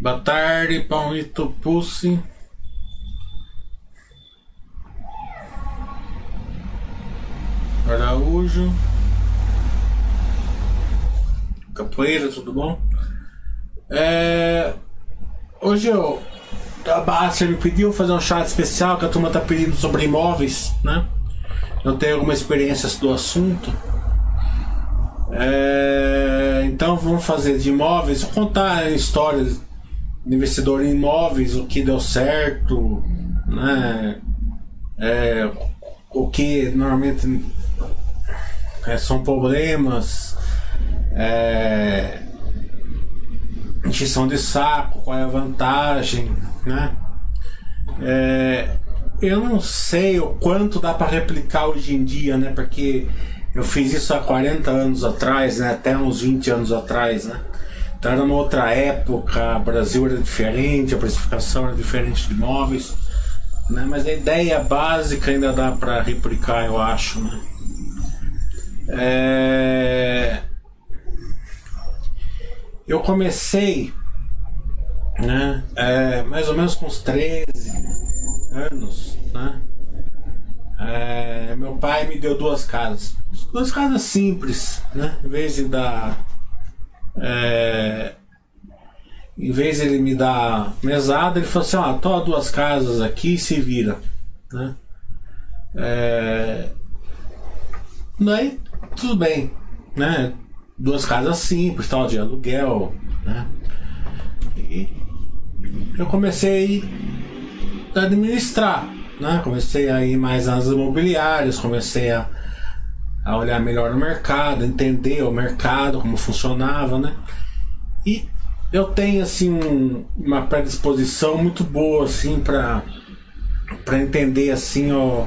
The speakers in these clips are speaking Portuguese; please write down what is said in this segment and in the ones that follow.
Boa tarde, Paulito Pussi. Araújo. Capoeira, tudo bom? É... Hoje eu. A me pediu fazer um chat especial que a turma tá pedindo sobre imóveis, né? Eu tenho alguma experiência do assunto. É... Então vamos fazer de imóveis, contar histórias investidor em imóveis, o que deu certo, né? É... O que normalmente é, são problemas, é, de saco, qual é a vantagem, né? É, eu não sei o quanto dá para replicar hoje em dia, né? Porque eu fiz isso há 40 anos atrás, né? Até uns 20 anos atrás, né? Então era uma outra época, o Brasil era diferente, a precificação era diferente de imóveis, né? Mas a ideia básica ainda dá para replicar, eu acho, né? É... Eu comecei, né, é, mais ou menos com uns 13 anos, né? É, meu pai me deu duas casas, duas casas simples, né? Em vez de dar, é, em vez de ele me dar mesada, ele falou assim: ó, toma duas casas aqui e se vira, né? É, daí tudo bem, né? Duas casas simples, tal, de aluguel, né? E eu comecei a administrar, né? Comecei a ir mais nas imobiliárias, comecei a, a olhar melhor no mercado, entender o mercado, como funcionava, né? E eu tenho assim um, uma predisposição muito boa assim para para entender assim o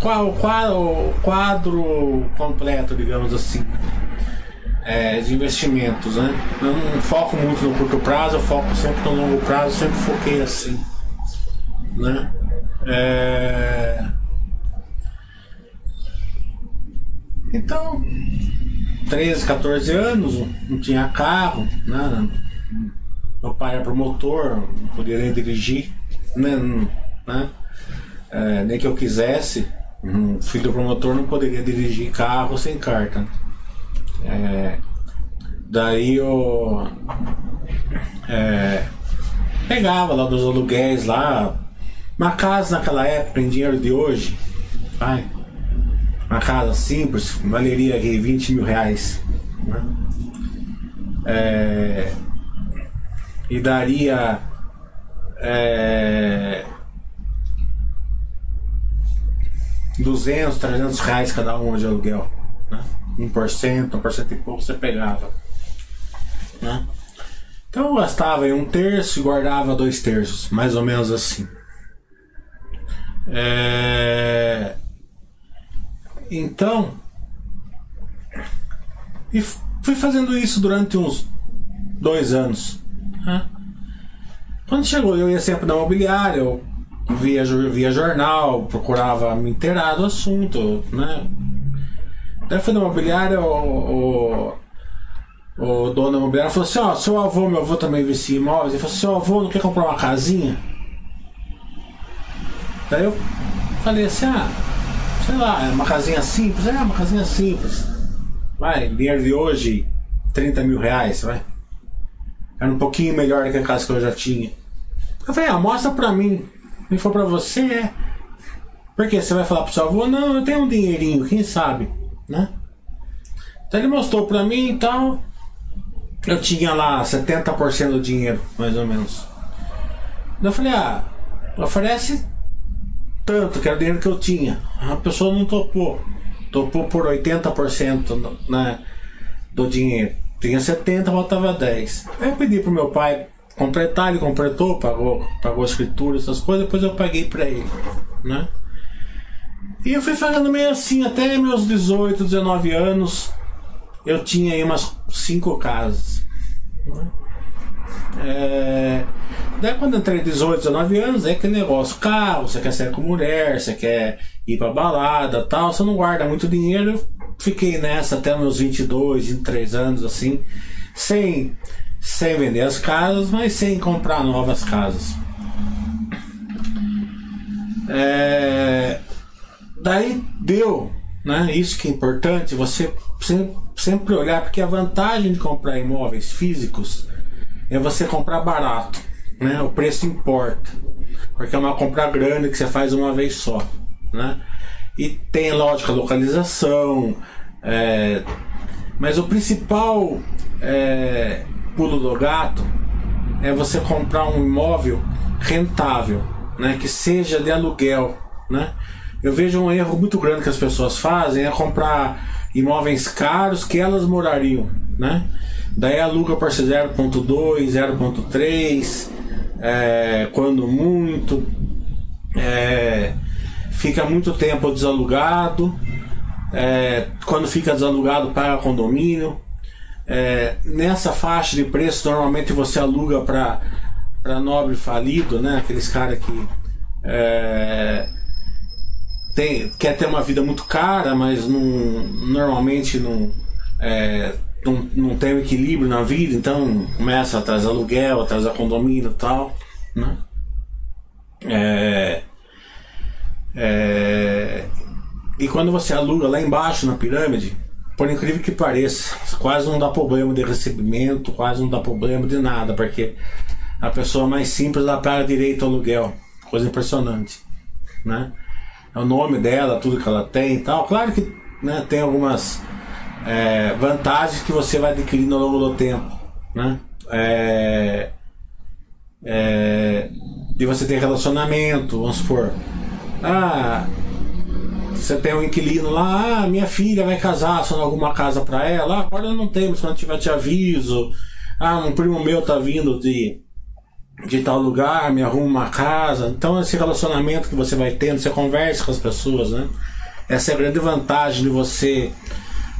qual, qual o quadro completo, digamos assim, é, de investimentos, né? Eu não foco muito no curto prazo, eu foco sempre no longo prazo, sempre foquei assim, né? É... Então, 13, 14 anos, não tinha carro, né? Meu pai era promotor, não podia nem dirigir, né? né? É, nem que eu quisesse. Um filho promotor não poderia dirigir carro sem carta. É, daí eu é, pegava lá dos aluguéis lá. Uma casa naquela época, em dinheiro de hoje, vai, uma casa simples, valeria aqui 20 mil reais. Né? É, e daria é, 200, 300 reais cada uma de aluguel. Né? 1%, 1% e pouco você pegava. Né? Então eu gastava em um terço e guardava dois terços, mais ou menos assim. É... Então, e fui fazendo isso durante uns dois anos. Né? Quando chegou, eu ia sempre na imobiliária, eu via, via jornal, procurava me inteirar do assunto, né? Daí fui na imobiliária, o, o, o dono da imobiliária falou assim, ó, seu avô, meu avô também investia em imóveis, ele falou assim, seu avô não quer comprar uma casinha? Daí eu falei assim, ah, sei lá, é uma casinha simples, é uma casinha simples. Vai, dinheiro de hoje, 30 mil reais, vai. Era um pouquinho melhor do que a casa que eu já tinha. Eu falei, ah, mostra pra mim e for para você, é. Porque você vai falar pro seu avô, não, eu tenho um dinheirinho, quem sabe, né? Então ele mostrou pra mim e tal. Eu tinha lá 70% do dinheiro, mais ou menos. Eu falei, ah, oferece tanto, que era o dinheiro que eu tinha. A pessoa não topou. Topou por 80% né, do dinheiro. Tinha 70, faltava 10. Aí eu pedi pro meu pai completar, ele completou, pagou, pagou a escritura, essas coisas, depois eu paguei para ele, né? E eu fui fazendo meio assim, até meus 18, 19 anos, eu tinha aí umas cinco casas. Né? É... Daí quando entrei 18, 19 anos, é aquele negócio, carro, você quer sair com mulher, você quer ir pra balada tal, você não guarda muito dinheiro, eu fiquei nessa até meus 22, 23 anos, assim, sem sem vender as casas, mas sem comprar novas casas. É, daí deu, né? Isso que é importante, você sempre, sempre olhar, porque a vantagem de comprar imóveis físicos é você comprar barato, né? O preço importa, porque é uma compra grande que você faz uma vez só, né? E tem lógica localização, é, mas o principal é, pulo do gato é você comprar um imóvel rentável, né? Que seja de aluguel, né? Eu vejo um erro muito grande que as pessoas fazem é comprar imóveis caros que elas morariam, né? Daí aluga por 0.2, 0.3, é, quando muito, é, fica muito tempo desalugado, é, quando fica desalugado paga condomínio. É, nessa faixa de preço normalmente você aluga para para nobre falido, né? Aqueles caras que é, tem, quer ter uma vida muito cara, mas não, normalmente não, é, não, não tem equilíbrio na vida, então começa atrás aluguel, atrás condomínio e tal. Né? É, é, e quando você aluga lá embaixo na pirâmide, por incrível que pareça, quase não dá problema de recebimento, quase não dá problema de nada, porque a pessoa mais simples ela paga direito ao aluguel. Coisa impressionante. Né? É o nome dela, tudo que ela tem e tal. Claro que né, tem algumas é, vantagens que você vai adquirindo ao longo do tempo. Né? É, é, de você ter relacionamento, vamos supor. Ah, você tem um inquilino lá, ah, minha filha vai casar, só alguma casa para ela. Ah, agora não temos, quando tiver te aviso. Ah, um primo meu tá vindo de de tal lugar, me arruma uma casa. Então, esse relacionamento que você vai tendo, você conversa com as pessoas, né? Essa é a grande vantagem de você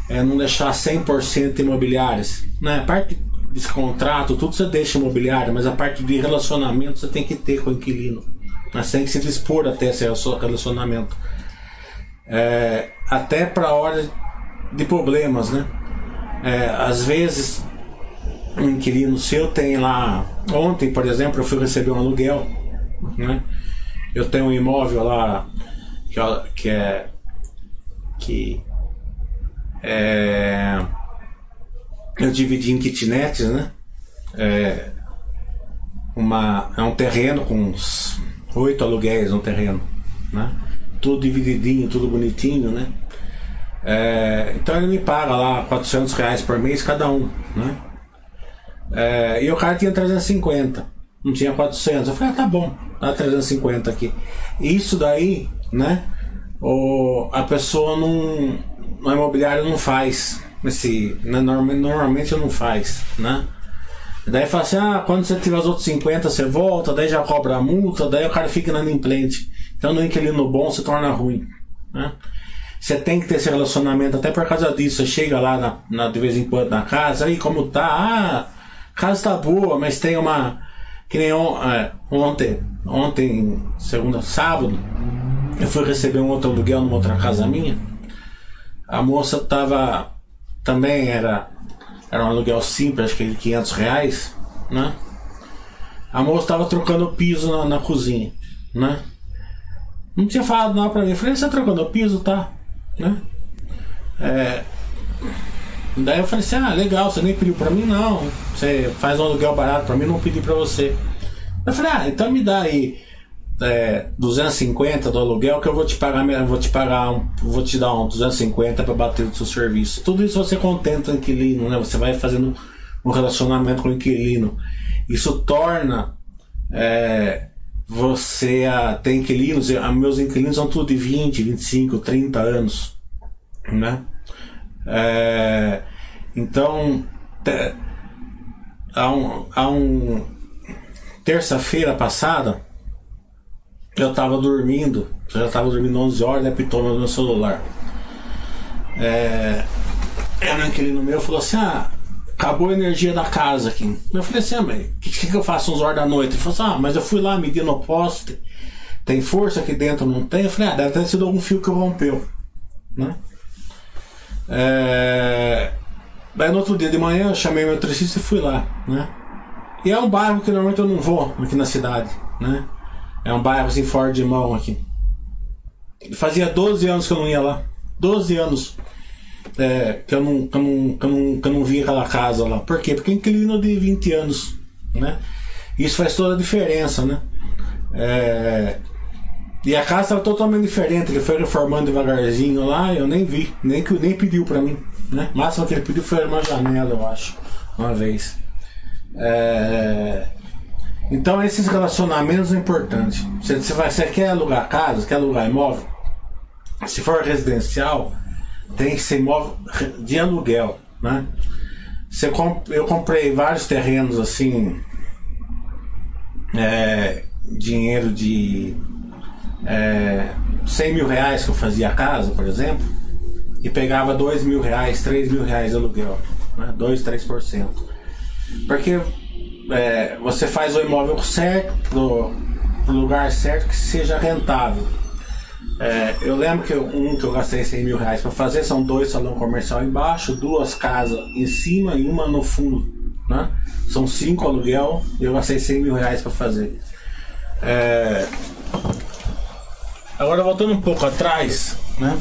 é, não deixar 100% imobiliárias. Né? A parte desse contrato, tudo você deixa imobiliário, mas a parte de relacionamento você tem que ter com o inquilino. Né? Você tem que se dispor até esse relacionamento. É, até para hora de problemas, né? É, às vezes um inquilino seu tem lá. Ontem, por exemplo, eu fui receber um aluguel. Né? Eu tenho um imóvel lá que, que é. que é, eu dividi em kitnets, né? É, uma, é um terreno com uns oito aluguéis no terreno, né? Tudo divididinho, tudo bonitinho, né? É, então ele me paga lá 400 reais por mês cada um, né? É, e o cara tinha 350, não tinha 400. Eu falei, ah, tá bom, dá 350 aqui. Isso daí, né? O, a pessoa não. No imobiliário não faz. Esse, né, normalmente não faz, né? Daí fala assim: ah, quando você tiver os outros 50, você volta, daí já cobra a multa, daí o cara fica inadimplente. Então no inquilino bom se torna ruim, né? Você tem que ter esse relacionamento até por causa disso. Você chega lá na, na de vez em quando na casa, aí como tá? Ah, casa tá boa, mas tem uma. Que nem on, é, ontem, ontem, segunda, sábado, eu fui receber um outro aluguel numa outra casa minha. A moça tava. Também era. Era um aluguel simples, acho que de 500 reais, né? A moça tava trocando piso na, na cozinha, né? Não tinha falado nada pra mim. Eu falei, você tá trocando o piso, tá? Né? É, Daí eu falei assim, ah, legal, você nem pediu pra mim, não. Você faz um aluguel barato pra mim, não pedi pra você. Eu falei, ah, então me dá aí é, 250 do aluguel que eu vou te pagar, vou te pagar, um, vou te dar um 250 para bater o seu serviço. Tudo isso você contenta o inquilino, né? Você vai fazendo um relacionamento com o inquilino. Isso torna é, você a ter inquilinos, a, meus inquilinos são tudo de 20, 25, 30 anos, né? É, então, te, há um, há um terça-feira passada, eu estava dormindo, eu já estava dormindo 11 horas, né, pitou no meu celular. É, era um inquilino meu falou assim: Ah, acabou a energia da casa aqui. Eu falei assim: ah, mas o que, que, eu faço 11 horas da noite? Ele falou assim: Ah, mas eu fui lá medir no poste, tem força aqui dentro, não tem? Eu falei: Ah, deve ter sido algum fio que rompeu, né? É... Daí no outro dia de manhã eu chamei meu eletricista e fui lá, né? E é um bairro que normalmente eu não vou aqui na cidade, né? É um bairro assim fora de mão aqui. Fazia 12 anos que eu não ia lá. 12 anos é, que, eu não, que, eu não, que, eu não, que eu não vi aquela casa lá. Por quê? Porque inquilino de 20 anos, né? Isso faz toda a diferença, né? É, e a casa estava totalmente diferente. Ele foi reformando devagarzinho lá, eu nem vi, nem, nem pediu para mim. Né? O máximo que ele pediu foi uma janela, eu acho, uma vez. É... Então esses relacionamentos é importante. Você, você, vai, você quer alugar casa, quer alugar imóvel? Se for residencial, tem que ser imóvel de aluguel, né? Você comp... Eu comprei vários terrenos assim, é, dinheiro de é, 100 mil reais que eu fazia a casa, por exemplo, e pegava 2 mil reais, 3 mil reais de aluguel, né? 2, 3%. Porque é, você faz o imóvel certo, pro, lugar certo, que seja rentável. É, eu lembro que um que eu gastei 100 mil reais para fazer são dois salão comercial embaixo, duas casas em cima e uma no fundo. Né? São cinco aluguel e eu gastei 100 mil reais para fazer. É... Agora voltando um pouco atrás, né?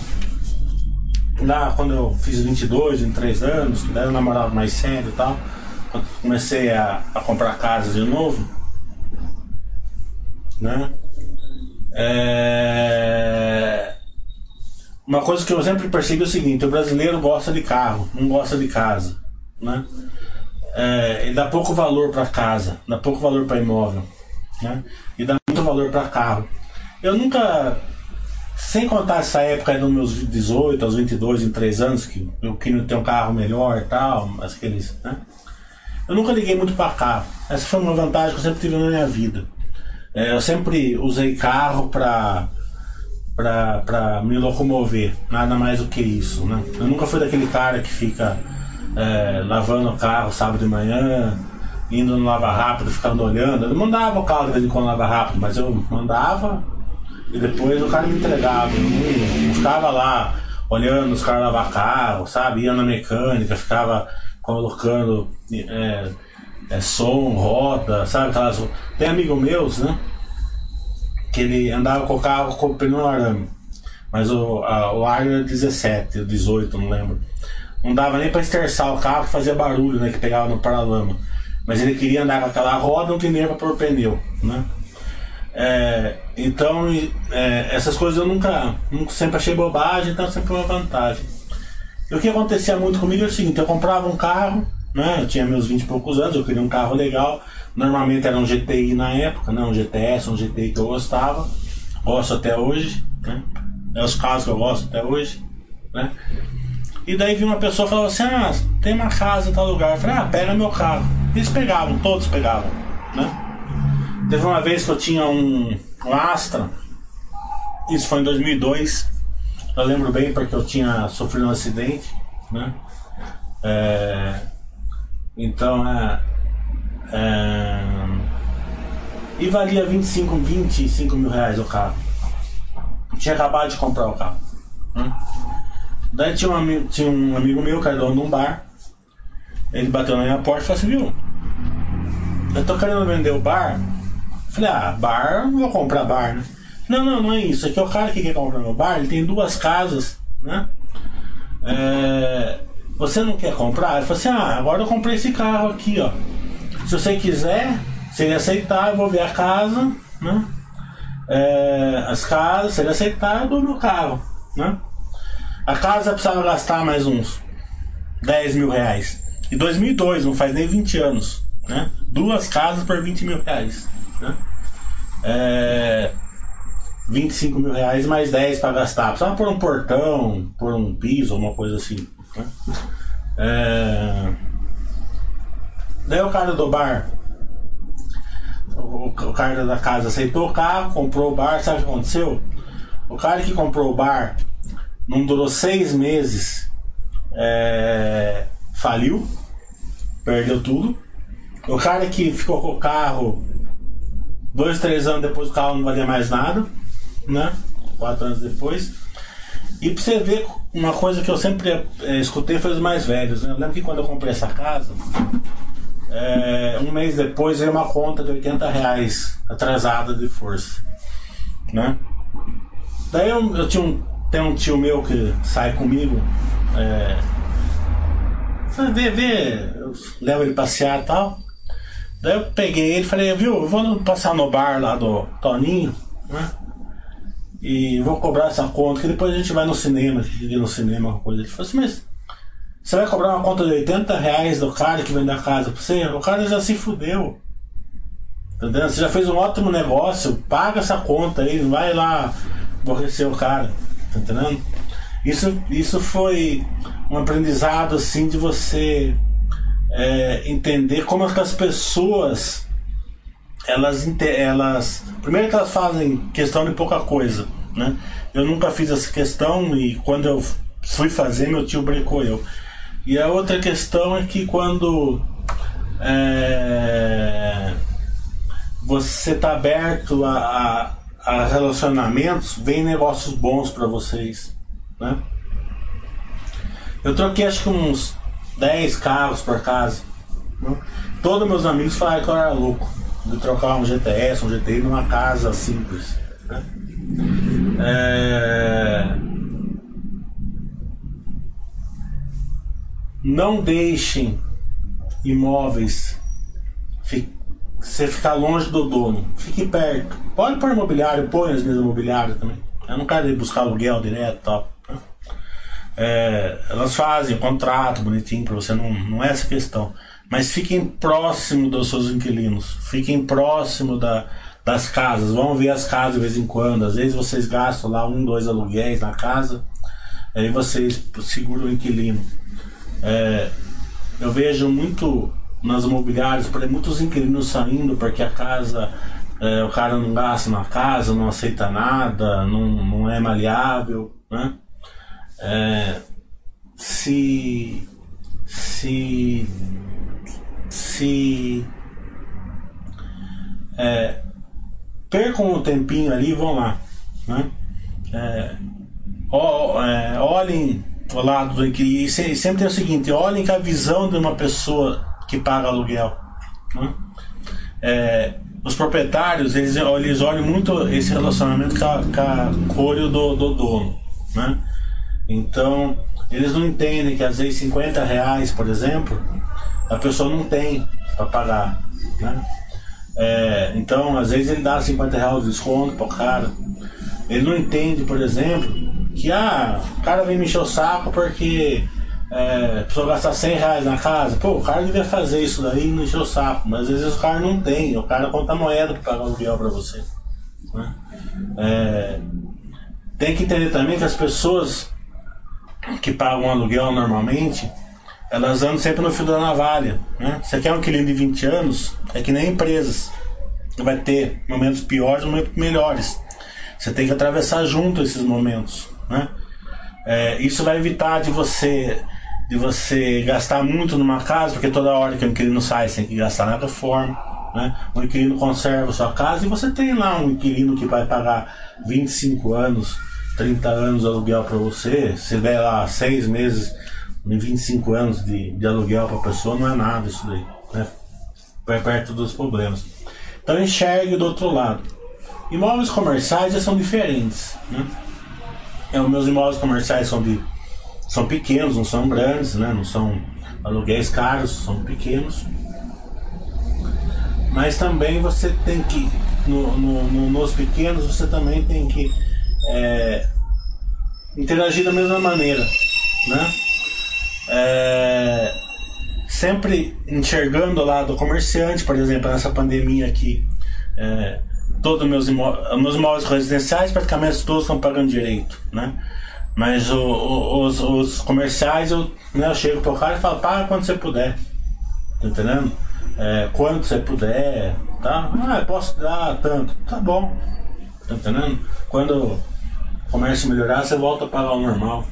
Lá quando eu fiz 22, 23 anos, daí eu namorava mais sério e tal, comecei a, a comprar casa de novo, né? É... Uma coisa que eu sempre percebi é o seguinte, o brasileiro gosta de carro, não gosta de casa, né? É, dá pouco valor para casa, dá pouco valor para imóvel, né? E dá muito valor para carro. Eu nunca, sem contar essa época dos meus 18 aos 22, em 3 anos, que eu queria ter um carro melhor e tal, aqueles, né? Eu nunca liguei muito para carro. Essa foi uma vantagem que eu sempre tive na minha vida. É, eu sempre usei carro para para me locomover, nada mais do que isso, né? Eu nunca fui daquele cara que fica é, lavando o carro sábado de manhã, indo no lava rápido, ficando olhando. Eu mandava o carro de vez em quando lava rápido, mas eu mandava e depois o cara me entregava. Eu não, não ficava lá olhando os caras lavar carro, sabe? Ia na mecânica, ficava colocando é, é, som, roda, sabe? Aquelas... Tem amigos meus, né? Que ele andava com o carro com o pneu arame. Mas o, a, o ar era 17, 18, não lembro. Não dava nem para esterçar o carro, fazia barulho, né? Que pegava no paralama. Mas ele queria andar com aquela roda, não tinha para pôr pneu, né? É, então, é, essas coisas eu nunca, nunca, sempre achei bobagem, então sempre foi uma vantagem. E o que acontecia muito comigo é o seguinte: eu comprava um carro, né? Eu tinha meus 20 e poucos anos, eu queria um carro legal. Normalmente era um GTI na época, né? Um GTS, um GTI que eu gostava, gosto até hoje, né? É os carros que eu gosto até hoje, né? E daí vi uma pessoa falou assim: Ah, tem uma casa em tal lugar. Eu falei: Ah, pega meu carro. Eles pegavam, todos pegavam, né? Teve uma vez que eu tinha um, um Astra, isso foi em 2002. Eu lembro bem porque eu tinha sofrido um acidente, né? É, então, é, é, e valia 25, 25 mil reais o carro. Eu tinha acabado de comprar o carro. Né? Daí tinha um, tinha um amigo meu que era dono de um bar. Ele bateu na minha porta e falou assim, viu? Eu tô querendo vender o bar. Falei, ah, bar, não vou comprar bar, né? Não, não, não é isso. É que o cara que quer comprar meu bar, ele tem duas casas, né? É, você não quer comprar? Ele falou assim, ah, agora eu comprei esse carro aqui, ó. Se você quiser, se ele aceitar, eu vou ver a casa, né? É, as casas, se ele aceitar, eu dou meu carro, né? A casa precisava gastar mais uns 10 mil reais. Em 2002, não faz nem 20 anos. Né? Duas casas por 20 mil reais. Né? É, 25 mil reais mais 10 para gastar. Precisava por um portão, por um piso, uma coisa assim. Né? É, daí o cara do bar, o, o cara da casa aceitou o carro, comprou o bar, sabe o que aconteceu? O cara que comprou o bar não durou seis meses, é, faliu, perdeu tudo. O cara que ficou com o carro dois, três anos depois o carro não valia mais nada, né? Quatro anos depois. E pra você ver uma coisa que eu sempre é, escutei foi os mais velhos. Né? Eu lembro que quando eu comprei essa casa, é, um mês depois veio uma conta de 80 reais atrasada de força. Né? Daí eu, eu tinha um, tem um tio meu que sai comigo. É, vê, vê, eu levo ele passear e tal. Daí eu peguei ele e falei, viu, eu vou passar no bar lá do Toninho, né? E vou cobrar essa conta, que depois a gente vai no cinema, ir no cinema, coisa. Ele falou assim, mas você vai cobrar uma conta de 80 reais do cara que vem da casa pra você? O cara já se fudeu. Entendeu? Você já fez um ótimo negócio, paga essa conta aí, não vai lá aborrecer o cara. Tá entendendo? Isso, isso foi um aprendizado assim de você é, entender como é que as pessoas elas, elas primeiro que elas fazem questão de pouca coisa né eu nunca fiz essa questão e quando eu fui fazer meu tio brincou eu e a outra questão é que quando é, você está aberto a, a, a, relacionamentos, vem negócios bons para vocês. Né? Eu troquei acho que uns 10 carros por casa. Né? Todos meus amigos falaram que eu era louco de trocar um GTS, um GTI numa casa simples. Né? É... Não deixem imóveis você ficar longe do dono. Fique perto. Pode pôr imobiliário, põe as mesmas imobiliárias também. Eu não quero ir buscar aluguel direto e tal. Né? É, elas fazem contrato bonitinho para você, não, não é essa questão. Mas fiquem próximo dos seus inquilinos. Fiquem próximo da, das casas. Vão ver as casas de vez em quando. Às vezes vocês gastam lá um, dois aluguéis na casa. Aí vocês seguram o inquilino. É, eu vejo muito nas imobiliárias, por muitos inquilinos saindo porque a casa, é, o cara não gasta na casa, não aceita nada, não, não é maleável, né? É, se se se é, percam um tempinho ali e vão lá, né? É, ó, é, olhem o lado e sempre tem o seguinte, olhem que a visão de uma pessoa que paga aluguel. Né? É, os proprietários eles, eles olham muito esse relacionamento com a, com a do, do dono. Né? Então, eles não entendem que às vezes 50 reais, por exemplo, a pessoa não tem para pagar. Né? É, então, às vezes ele dá 50 reais de desconto para o cara. Ele não entende, por exemplo, que ah, o cara vem me encher o saco porque é, a pessoa gastar 100 reais na casa, pô, o cara devia fazer isso daí e não encher o saco, mas às vezes o cara não tem, o cara conta moeda para pagar o aluguel para você. Né? É, tem que entender também que as pessoas que pagam aluguel normalmente, elas andam sempre no fio da navalha. Né? Você quer um inquilino de 20 anos, é que nem empresas. Vai ter momentos piores e momentos melhores. Você tem que atravessar junto esses momentos. Né? É, isso vai evitar de você de você gastar muito numa casa, porque toda hora que o inquilino sai, você tem que gastar na reforma. Né? O inquilino conserva sua casa e você tem lá um inquilino que vai pagar 25 anos, 30 anos de aluguel para você. Se der lá 6 meses em 25 anos de, de aluguel para a pessoa, não é nada isso daí. Né? Perto dos problemas. Então enxergue do outro lado. Imóveis comerciais já são diferentes. Né? É, os meus imóveis comerciais são de são pequenos, não são grandes, né? não são aluguéis caros, são pequenos. Mas também você tem que, no, no, no, nos pequenos, você também tem que é, interagir da mesma maneira. Né? É, sempre enxergando o lado comerciante, por exemplo, nessa pandemia aqui. É, todos meus imóveis, meus imóveis residenciais praticamente todos estão pagando direito, né? Mas o, o, os, os, comerciais, eu, né, eu chego pro cara e falo, paga quando você puder. Tá entendendo? É, quando você puder, tá? Ah, posso dar tanto. Tá bom. Tá entendendo? Quando o comércio melhorar, você volta a pagar o normal.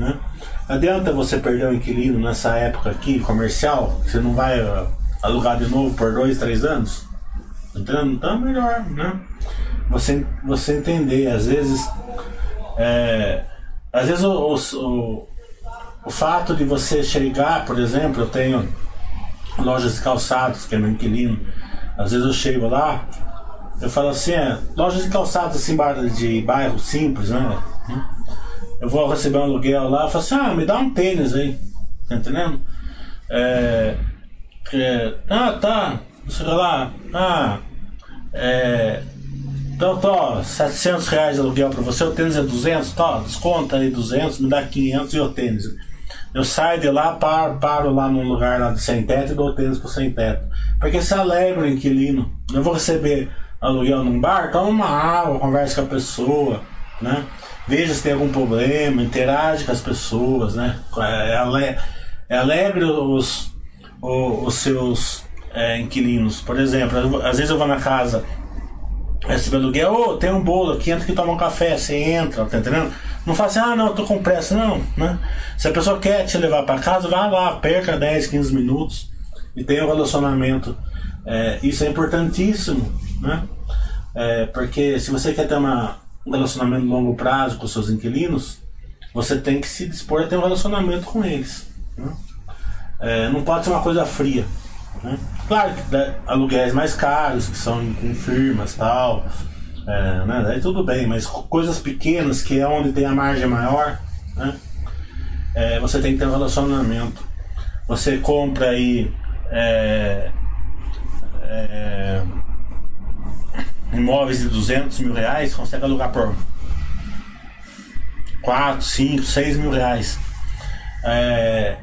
Né? Adianta você perder o inquilino nessa época aqui, comercial, você não vai uh, alugar de novo por dois, três anos? Entendendo? Então é melhor, né? Você, você entender, às vezes. É, às vezes o, o, o fato de você chegar, por exemplo, eu tenho lojas de calçados, que é meu inquilino, às vezes eu chego lá, eu falo assim, é, lojas de calçados assim, de bairro simples, né? Eu vou receber um aluguel lá, eu falo assim, ah, me dá um tênis aí, tá entendendo? É, é, ah, tá, sei lá, ah, é, então, tô, 700 reais de aluguel pra você, o tênis é 200, tá, desconta aí 200, me dá 500 e o tênis. Eu saio de lá, paro, paro lá num lugar lá de sem teto e dou tênis pro sem teto. Porque se alegra o inquilino. Eu vou receber aluguel num bar, toma uma água, converse com a pessoa, né? Veja se tem algum problema, interage com as pessoas, né? É, é alegre os, os, os seus é, inquilinos. Por exemplo, às vezes eu vou na casa receber aluguel, oh, tem um bolo aqui, entra que toma um café, você entra, tá entendendo? Não fala assim, ah, não, eu tô com pressa, não, né? Se a pessoa quer te levar para casa, vá lá, perca 10, 15 minutos e tenha um relacionamento. É, isso é importantíssimo, né? É, porque se você quer ter uma, um relacionamento de longo prazo com seus inquilinos, você tem que se dispor a ter um relacionamento com eles. Né? É, não pode ser uma coisa fria. Né? Claro que né, aluguéis mais caros, que são em firmas tal, é, né? Daí tudo bem, mas coisas pequenas, que é onde tem a margem maior, né? É, você tem que ter um relacionamento. Você compra aí é, é, imóveis de 200 mil reais, consegue alugar por 4, 5, 6 mil reais. É,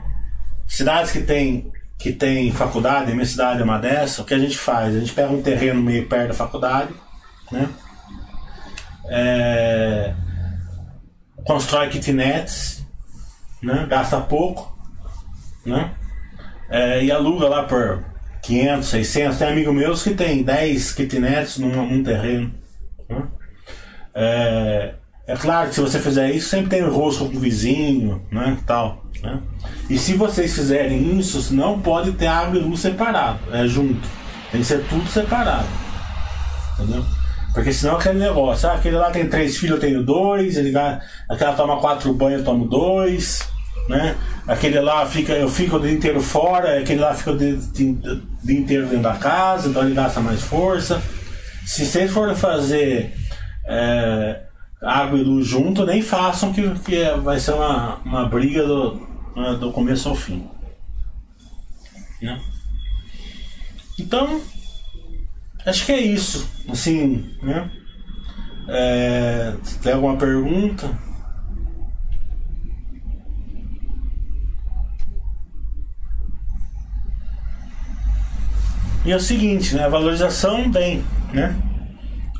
cidades que tem que tem faculdade, minha cidade é uma dessa, o que a gente faz? A gente pega um terreno meio perto da faculdade, né? É, constrói kitnets, né? Gasta pouco, né? É, e aluga lá por 500, 600. Tem amigo meus que tem 10 kitnets num, num terreno. Né? É, é claro que se você fizer isso, sempre tem rosco com o vizinho, né? Tal. Né? E se vocês fizerem isso, não pode ter água e luz separado, é junto. Tem que ser tudo separado. Entendeu? Porque senão aquele negócio, ah, aquele lá tem três filhos, eu tenho dois, ele vai, aquela toma quatro banhos, eu tomo dois, né? Aquele lá fica, eu fico o dia inteiro fora, aquele lá fica o dia, dia inteiro dentro da casa, então ele gasta mais força. Se vocês forem fazer é, água e luz junto, nem façam que, que vai ser uma, uma briga do, né, do começo ao fim. Né? Então, acho que é isso. Assim, né? É, tem alguma pergunta? E é o seguinte, né? Valorização vem, né?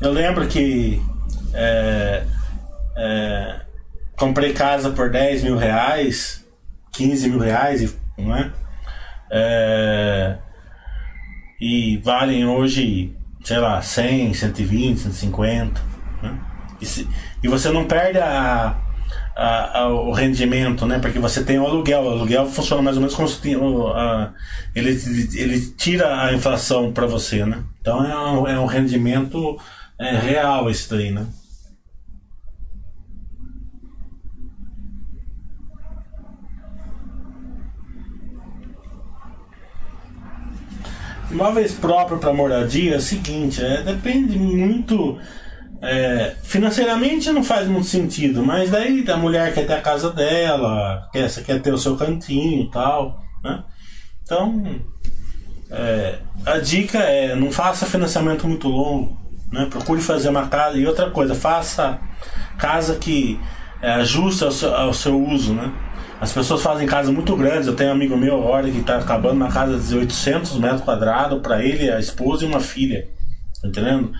Eu lembro que é, é, comprei casa por 10 mil reais, 15 mil reais, não é? é e valem hoje, sei lá, 100, 120, 150. Né? E, se, e você não perde a, a, a, o rendimento, né? Porque você tem o aluguel. O aluguel funciona mais ou menos como se tinha, a, ele, ele tira a inflação para você, né? Então é um, é um rendimento é, real isso daí, né? Imóveis próprios para moradia é o seguinte, é, depende muito. É, financeiramente não faz muito sentido, mas daí a mulher quer ter a casa dela, quer, quer ter o seu cantinho e tal. Né? Então, é, a dica é não faça financiamento muito longo. Né? Procure fazer uma casa. E outra coisa, faça casa que é, ajuste ao seu, ao seu uso. Né? As pessoas fazem casas muito grandes. Eu tenho um amigo meu agora que está acabando uma casa de 800 metros quadrados para ele, a esposa e uma filha. Tá entendendo?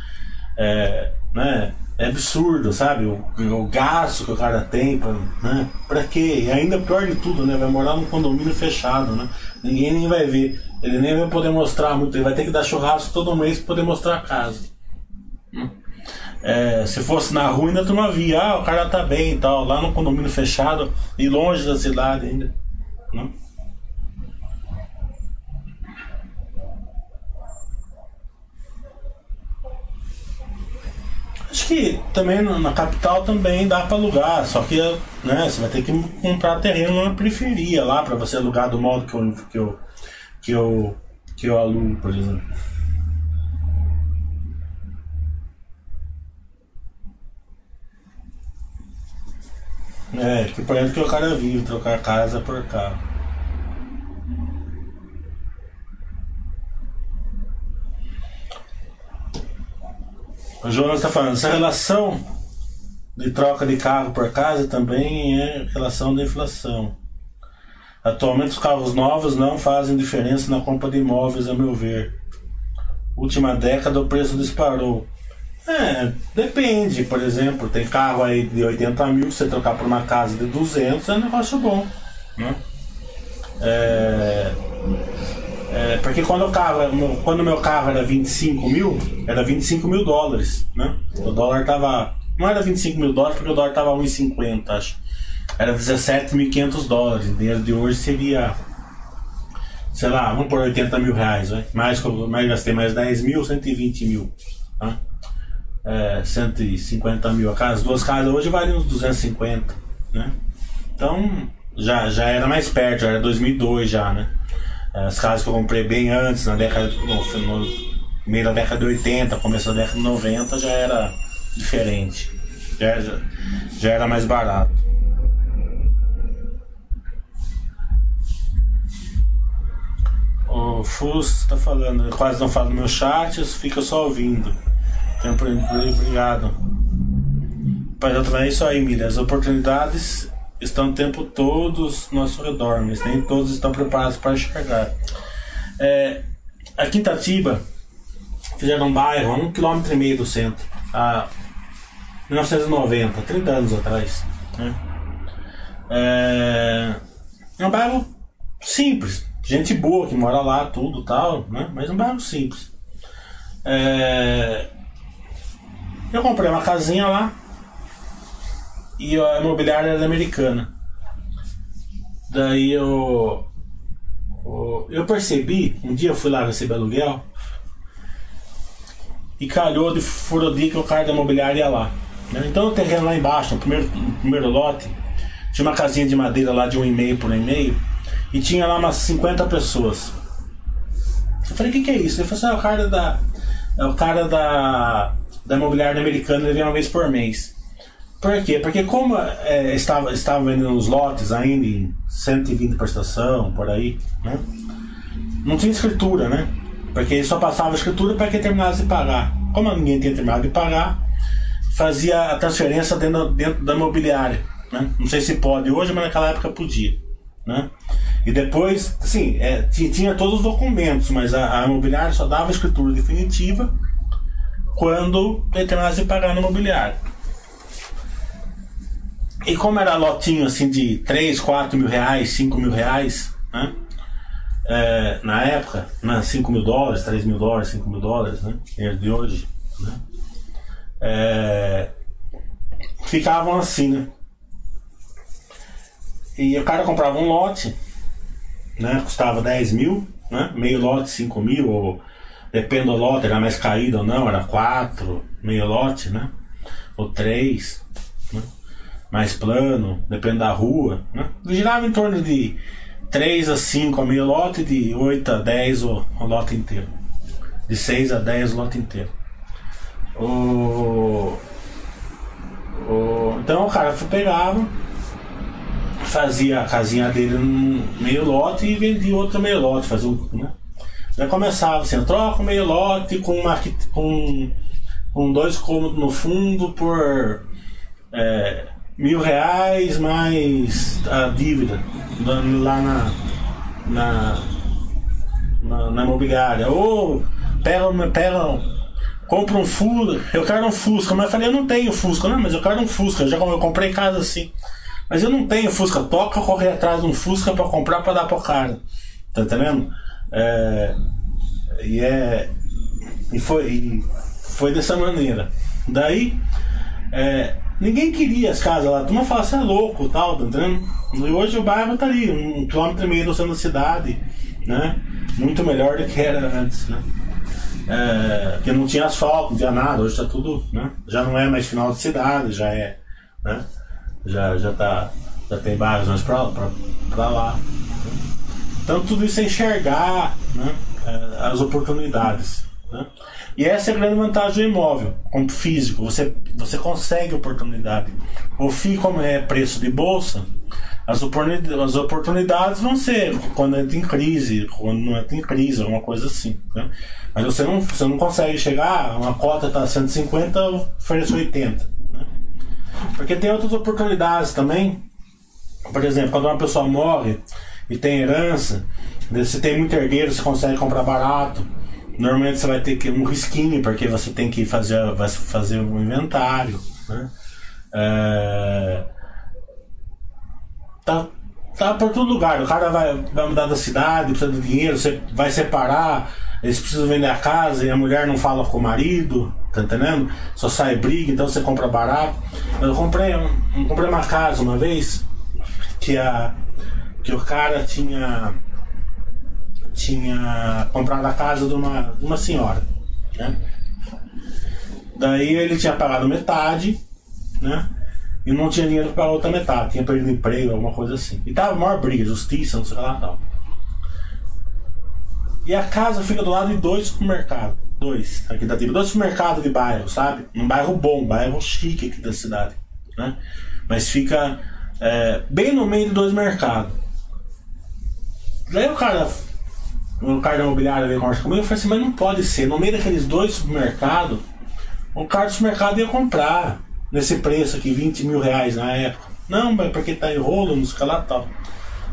É, né? é absurdo, sabe? O, o gasto que o cara tem, pra, né? Pra quê? E ainda pior de tudo, né? Vai morar num condomínio fechado, né? Ninguém nem vai ver. Ele nem vai poder mostrar muito. Ele vai ter que dar churrasco todo mês para poder mostrar a casa. É, se fosse na rua, ainda tu não via. Ah, o cara tá bem e tal. Lá no condomínio fechado e longe da cidade ainda. Né? Acho que também na capital também dá para alugar, só que né? Você vai ter que comprar terreno na periferia lá para você alugar do modo que eu, que eu, que eu, que eu alugo, por exemplo. É, que por exemplo que o cara vive trocar casa por carro. O Jonas está falando, essa relação de troca de carro por casa também é relação da inflação. Atualmente os carros novos não fazem diferença na compra de imóveis, a meu ver. Última década o preço disparou. É, depende, por exemplo, tem carro aí de 80 mil, você trocar por uma casa de 200 é um negócio bom. Né? É, é, porque quando o carro, quando meu carro era 25 mil, era 25 mil dólares, né? O dólar tava. Não era 25 mil dólares porque o dólar tava 1,50, acho. Era 17.500 dólares. O dinheiro de hoje seria. Sei lá, vamos por 80 mil reais, né? Mais, mais gastei mais 10 mil, 120 mil. Tá? É, 150 mil. As duas casas hoje valem uns 250, né? Então já, já era mais perto, já era 2002 já, né? As casas que eu comprei bem antes, na década, no, meio da década de 80, começo da década de 90, já era diferente. Já, já, já era mais barato. O Fus está falando, quase não fala no meu chat, fica só ouvindo. Então, obrigado. Mas também é isso aí, Miriam. As oportunidades estão o tempo todo ao nosso redor, mas nem todos estão preparados para enxergar. É, aqui em Itatiba, fizeram um bairro a um quilômetro e meio do centro, há 1990, 30 anos atrás. Né? É, é um bairro simples, gente boa que mora lá, tudo tal, né? mas um bairro simples. É, eu comprei uma casinha lá, e a imobiliária era americana. Daí eu. Eu percebi, um dia eu fui lá receber aluguel e calhou de furodia que o cara da imobiliária ia lá. Né? Então o terreno lá embaixo, no primeiro, no primeiro lote, tinha uma casinha de madeira lá de um e meio por um e meio e tinha lá umas 50 pessoas. Eu falei, o que, que é isso? Ele falou assim, ah, o cara da. É o cara da. Da imobiliária americana, ele vem uma vez por mês. Por quê? Porque como é, estava, estava vendendo os lotes ainda em 120 por estação, por aí, né? Não tinha escritura, né? Porque só passava a escritura para quem terminasse de pagar. Como ninguém tinha terminado de pagar, fazia a transferência dentro, dentro da imobiliária. Né? Não sei se pode hoje, mas naquela época podia. Né? E depois, assim, é, tinha todos os documentos, mas a, a imobiliária só dava a escritura definitiva quando terminasse de pagar no imobiliário. E como era lotinho assim de 3, 4 mil reais, 5 mil reais, né? É, na época, né, 5 mil dólares, 3 mil dólares, 5 mil dólares, né? Dinheiro de hoje, né? É, ficavam assim, né? E o cara comprava um lote, né? Custava 10 mil, né? Meio lote, 5 mil, ou depende do lote, era mais caído ou não, era 4, meio lote, né? Ou 3, né? Mais plano, depende da rua. Né? Girava em torno de 3 a 5 a meio lote, de 8 a 10 o, o lote inteiro. De 6 a 10 o lote inteiro. O, o, então o cara pegava, fazia a casinha dele num meio lote e vendia outro meio lote. Fazia, né? Já começava assim, troca meio lote com, uma, com, com dois cômodos no fundo por é, mil reais mais a dívida lá na, na, na, na imobiliária. Ou pega, pega, compra um Fusca, eu quero um Fusca, mas eu falei, eu não tenho Fusca, não, mas eu quero um Fusca, eu já eu comprei casa assim. Mas eu não tenho Fusca, toca correr atrás de um Fusca para comprar para dar pro cara. Tá entendendo? É, e é. E foi, e foi dessa maneira. Daí. É, Ninguém queria as casas lá. Tu não fala, você é louco tal, tá entendendo? E hoje o bairro tá ali, um quilômetro e meio do centro da cidade, né? Muito melhor do que era antes, né? É, porque não tinha asfalto, não tinha nada, hoje tá tudo, né? Já não é mais final de cidade, já é, né? já, já, tá, já tem bairros mais pra, pra, pra lá. Então tudo isso é enxergar né, é, as oportunidades. Né? E essa é a grande vantagem do imóvel, como físico, você, você consegue oportunidade. O FII, como é preço de bolsa, as oportunidades, as oportunidades vão ser quando entra em crise, quando não entra em crise, alguma coisa assim. Né? Mas você não, você não consegue chegar, uma cota está 150, oferece 80. Né? Porque tem outras oportunidades também. Por exemplo, quando uma pessoa morre, e tem herança, se tem muito herdeiro, você consegue comprar barato. Normalmente você vai ter que um risquinho, porque você tem que fazer, vai fazer um inventário. Né? É... Tá, tá por todo lugar. O cara vai, vai mudar da cidade, precisa de dinheiro, você vai separar, eles precisam vender a casa e a mulher não fala com o marido, tá entendendo? Só sai briga, então você compra barato. Eu comprei, eu comprei uma casa uma vez que a que o cara tinha tinha comprado a casa de uma, uma senhora, né? Daí ele tinha pagado metade, né? E não tinha dinheiro para outra metade, tinha perdido emprego, alguma coisa assim. E tava maior briga, justiça, não sei lá tal. E a casa fica do lado de dois supermercados. Dois, aqui da tipo, dois supermercados de bairro, sabe? Um bairro bom, um bairro chique aqui da cidade, né? Mas fica é, bem no meio de dois mercados. Daí o cara, o cara da imobiliária veio conversar comigo e falei assim, mas não pode ser. No meio daqueles dois supermercados, o cara do supermercado ia comprar nesse preço aqui, 20 mil reais na época. Não, mas porque tá em rolo, não sei lá tal.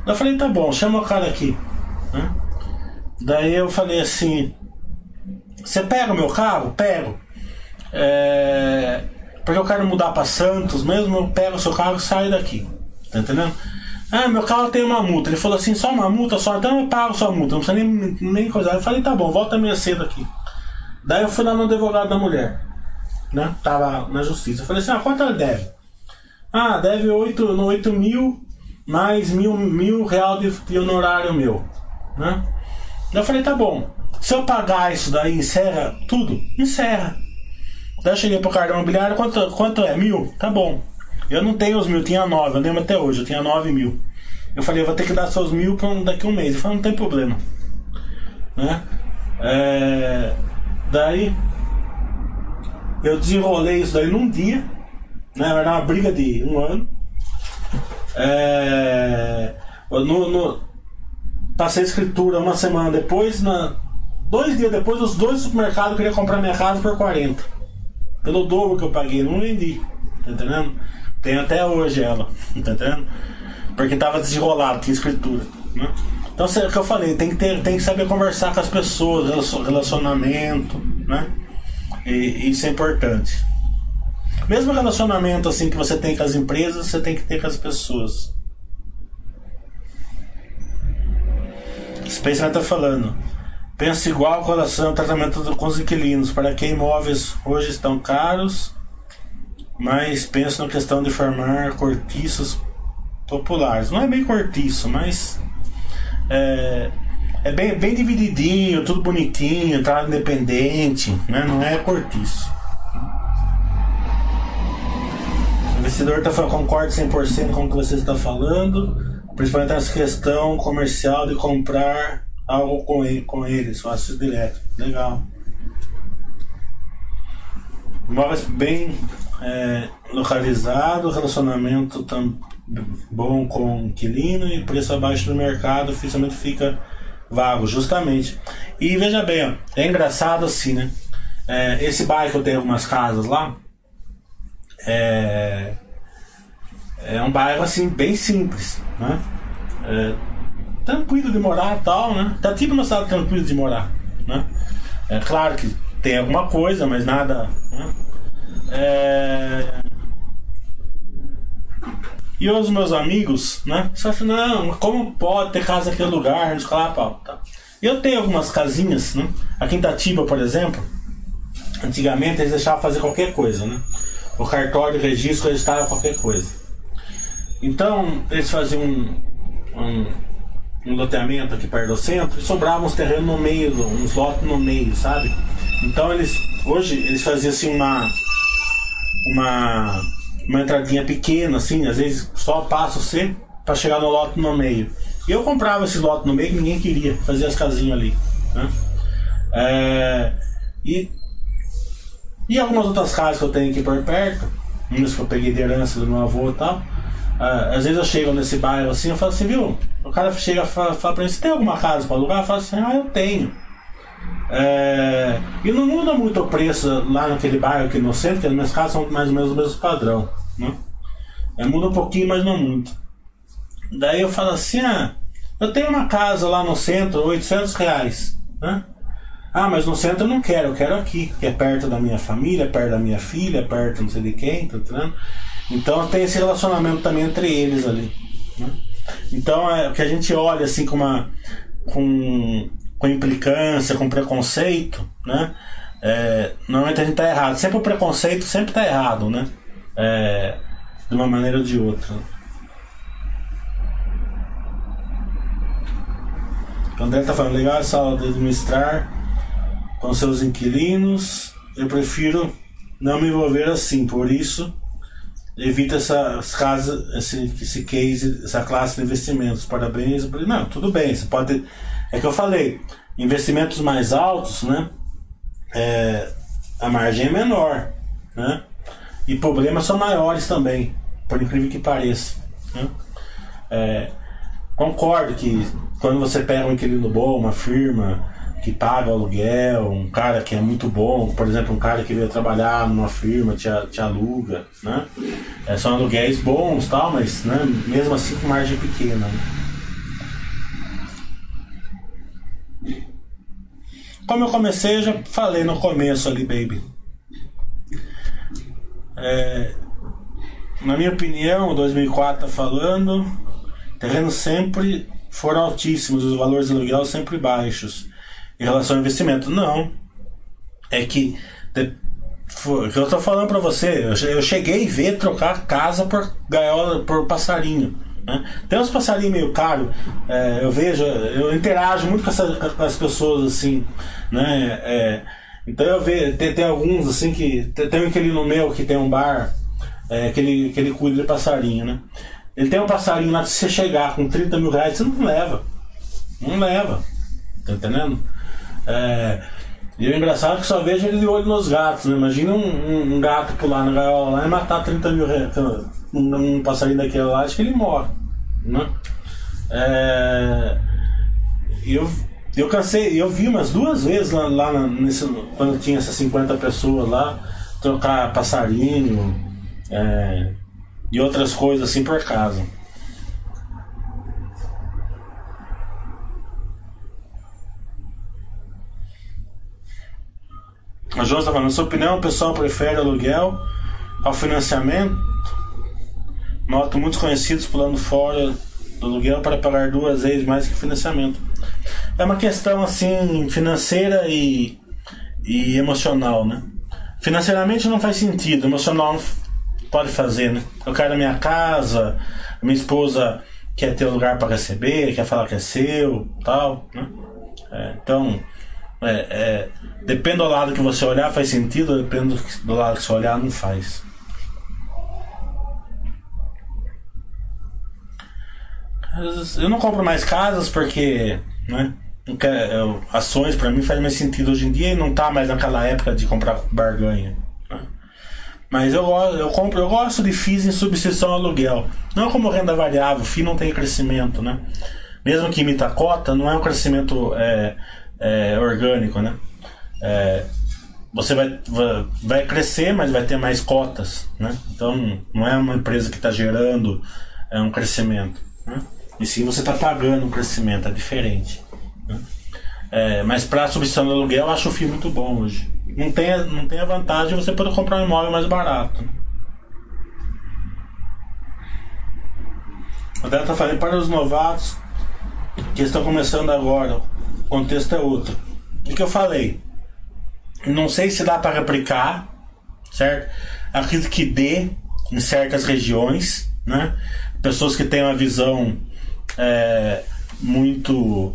Eu falei, tá bom, chama o cara aqui. Né? Daí eu falei assim, você pega o meu carro? Pego. É... Porque eu quero mudar para Santos mesmo, eu pego o seu carro e saio daqui. Tá entendendo? Ah, meu carro tem uma multa. Ele falou assim, só uma multa só, então eu pago sua multa, não precisa nem, nem coisa. Eu falei, tá bom, volta meia cedo aqui. Daí eu fui lá no advogado da mulher, né? Tava na justiça. Eu falei assim, ah, quanto ela deve? Ah, deve 8, no 8 mil mais mil, mil real de, de honorário meu, né? Eu falei, tá bom. Se eu pagar isso daí, encerra tudo? Encerra. Daí eu cheguei pro cartão imobiliário, quanto, quanto é? Mil? Tá bom. Eu não tenho os mil, tinha nove, eu lembro até hoje, eu tinha nove mil. Eu falei, eu vou ter que dar seus mil pra daqui a um mês. Ele falou, não tem problema. Né? É... Daí eu desenrolei isso daí num dia. Né? Era uma briga de um ano. É... No, no... Passei escritura uma semana depois, na... dois dias depois, os dois supermercados queriam comprar minha casa por 40. Pelo dobro que eu paguei, não vendi. Tá entendendo? Tem até hoje ela, tá entendendo? Porque tava desenrolado, tinha escritura. Né? Então é o que eu falei, tem que, ter, tem que saber conversar com as pessoas, relacionamento, né? E isso é importante. Mesmo relacionamento assim que você tem com as empresas, você tem que ter com as pessoas. Space está falando. Pensa igual com relação ao tratamento com os inquilinos, para que imóveis hoje estão caros mas penso na questão de formar cortiços populares. Não é bem cortiço, mas é, é bem, bem divididinho, tudo bonitinho, tá independente, né? não é cortiço. O investidor tá concordo 100% com o que você está falando, principalmente nessa questão comercial de comprar algo com, ele, com eles, fácil direto. Legal. Imóveis bem é, localizado, relacionamento tam, bom com o inquilino e preço abaixo do mercado, oficialmente fica vago, justamente. E veja bem, ó, é engraçado assim, né? É, esse bairro que eu tenho algumas casas lá é, é um bairro assim bem simples, né? É, tranquilo de morar tal, né? Tá tipo uma cidade tranquila de morar, né? É claro que tem alguma coisa, mas nada. Né? É... E os meus amigos, né? Só acham, não, como pode ter casa naquele lugar? Não tá. Eu tenho algumas casinhas, né? Aqui em Tatiba, por exemplo, antigamente eles deixavam fazer qualquer coisa, né? O cartório, o registro, registrava qualquer coisa. Então, eles faziam um, um, um loteamento aqui perto do centro e sobravam uns terrenos no meio, uns lotes no meio, sabe? Então eles, hoje, eles faziam assim uma uma uma entradinha pequena, assim, às vezes só passo C para chegar no lote no meio. E eu comprava esse lote no meio que ninguém queria, fazia as casinhas ali. Né? É, e, e algumas outras casas que eu tenho aqui por perto, umas que eu peguei de herança do meu avô e tal. É, às vezes eu chego nesse bairro assim, eu falo assim, viu? O cara chega e fala, fala pra mim, você tem alguma casa para alugar? Eu falo assim, ah, eu tenho. É, e não muda muito o preço lá naquele bairro aqui no centro, que as minhas casas são mais ou menos o mesmo padrão. Né? É, muda um pouquinho, mas não muito. Daí eu falo assim, ah, eu tenho uma casa lá no centro, 800 reais. Né? Ah, mas no centro eu não quero, eu quero aqui, que é perto da minha família, perto da minha filha, perto não sei de quem, tá entendendo? Então tem esse relacionamento também entre eles ali. Né? Então é o que a gente olha assim com uma. com, com implicância, com preconceito, né? É, normalmente a gente tá errado. Sempre o preconceito sempre tá errado, né? É, de uma maneira ou de outra. O André tá falando, legal essa aula de administrar com seus inquilinos. Eu prefiro não me envolver assim, por isso evita essa casa, esse, esse case, essa classe de investimentos. Parabéns. Não, tudo bem, você pode. É que eu falei, investimentos mais altos, né? É, a margem é menor, né? E problemas são maiores também, por incrível que pareça. Né? É, concordo que quando você pega um inquilino bom, uma firma que paga aluguel, um cara que é muito bom, por exemplo, um cara que veio trabalhar numa firma, te, te aluga, né? É, são aluguéis bons tal, mas né, mesmo assim com margem pequena. Né? Como eu comecei, eu já falei no começo ali, baby. É, na minha opinião, 2004 tá falando, terrenos sempre foram altíssimos, os valores de aluguel sempre baixos em relação ao investimento. Não. É que. De, foi, que eu tô falando para você, eu cheguei a ver trocar casa por gaiola, por passarinho. Né? Tem uns passarinhos meio caros, é, eu vejo, eu interajo muito com, essa, com as pessoas assim, né? É, então eu vejo, tem, tem alguns assim que. Tem, aquele no meu que tem um bar, é, que, ele, que ele cuida de passarinho, né? Ele tem um passarinho lá, se você chegar com 30 mil reais, você não leva. Não leva. Tá entendendo? É, e o engraçado é que só vejo ele de olho nos gatos. Né? Imagina um, um, um, gato pular na gaiola lá e matar 30 mil reais. Um, um passarinho daquele lá, acho que ele morre. Né? É, eu, eu cansei, eu vi umas duas vezes lá, lá nesse, quando tinha essas 50 pessoas lá, trocar passarinho. É, e outras coisas assim por casa. A João está falando, na sua opinião, o pessoal prefere aluguel ao financiamento? Noto muitos conhecidos pulando fora do aluguel para pagar duas vezes mais que financiamento. É uma questão assim financeira e, e emocional, né? Financeiramente não faz sentido, emocional pode fazer, né? Eu quero a minha casa, minha esposa quer ter um lugar para receber, quer falar que é seu, tal, né? É, então, é, é, depende do lado que você olhar faz sentido, depende do lado que você olhar não faz. Eu não compro mais casas porque, né? ações para mim faz mais sentido hoje em dia e não tá mais naquela época de comprar barganha. Mas eu, eu compro, eu gosto de FIIs em substituição ao aluguel. Não como renda variável, FII não tem crescimento, né? Mesmo que imita cota, não é um crescimento é, é, orgânico, né? É, você vai, vai crescer, mas vai ter mais cotas, né? Então não é uma empresa que está gerando é, um crescimento, né? E sim você está pagando um crescimento, é diferente. Né? É, mas para substituição do aluguel, eu acho o FII muito bom hoje não tem, não tem a vantagem de você poder comprar um imóvel mais barato. O Dela está falando para os novatos que estão começando agora. O contexto é outro. O que eu falei? Não sei se dá para replicar, certo? Acredito que dê em certas regiões, né? Pessoas que têm uma visão é, muito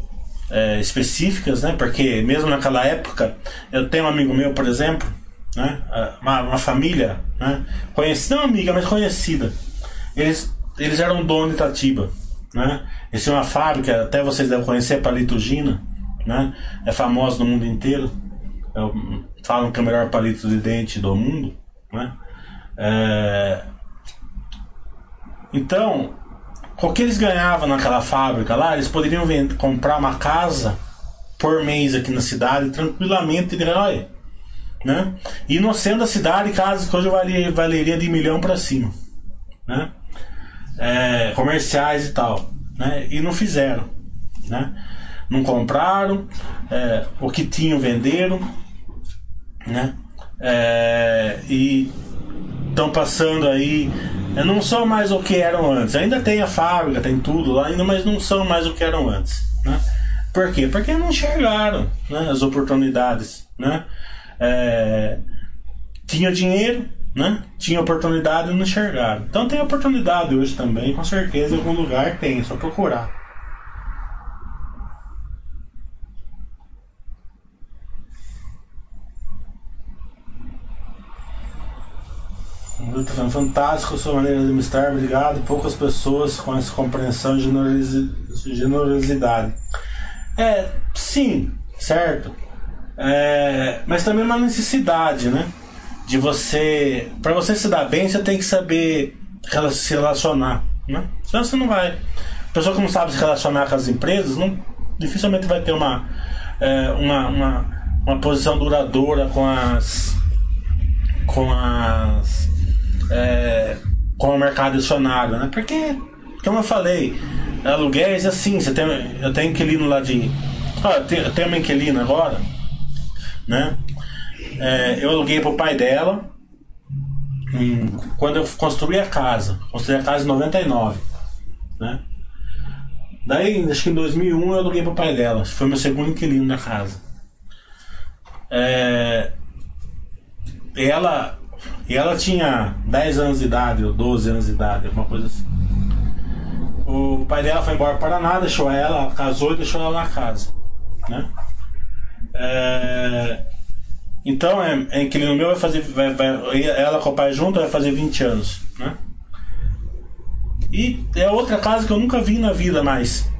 é, específicas, né? Porque mesmo naquela época, eu tenho um amigo meu, por exemplo, né? uma, uma família, né? conhecida, não amiga, mas conhecida. Eles, eles eram donos de Itatiba. Né? Eles tinham uma fábrica, até vocês devem conhecer, a Palito Gina, né? é famosa no mundo inteiro. É falam que é o melhor palito de dente do mundo. Né? É... Então, o que eles ganhavam naquela fábrica lá, eles poderiam vender, comprar uma casa por mês aqui na cidade tranquilamente de herói. Né? E no centro da cidade, casas que hoje valeria, valeria de milhão para cima. Né? É, comerciais e tal. Né? E não fizeram. Né? Não compraram, é, o que tinham venderam. Né? É, e estão passando aí. Não são mais o que eram antes. Ainda tem a fábrica, tem tudo lá, ainda, mas não são mais o que eram antes. Né? Por quê? Porque não enxergaram né, as oportunidades. Né? É, tinha dinheiro, né? tinha oportunidade e não enxergaram. Então tem oportunidade hoje também, com certeza, em algum lugar tem, é só procurar. Eu tô falando, fantástico a sua maneira de me estar, obrigado. Poucas pessoas com essa compreensão e generosidade. É, sim, certo. É, mas também uma necessidade, né? De você. Para você se dar bem, você tem que saber se relacionar, né? Senão você não vai. A pessoa que não sabe se relacionar com as empresas, não, dificilmente vai ter uma, é, uma, uma, uma posição duradoura com as. com as. É, com o mercado acionário, né? Porque, como eu falei, aluguéis assim, você tem, eu tenho inquilino lá de. Ó, eu tenho, uma inquilina agora, né? É, eu aluguei pro pai dela quando eu construí a casa. Construí a casa em 99, né? Daí, acho que em 2001 eu aluguei pro pai dela. Foi meu segundo inquilino da casa. É, ela, ela tinha 10 anos de idade, ou 12 anos de idade, alguma coisa assim. O pai dela foi embora para Paraná, deixou ela, casou e deixou ela na casa. Né? É... Então, é, é inquilino meu vai fazer. Vai, vai, ela com o pai junto vai fazer 20 anos. Né? E é outra casa que eu nunca vi na vida mais.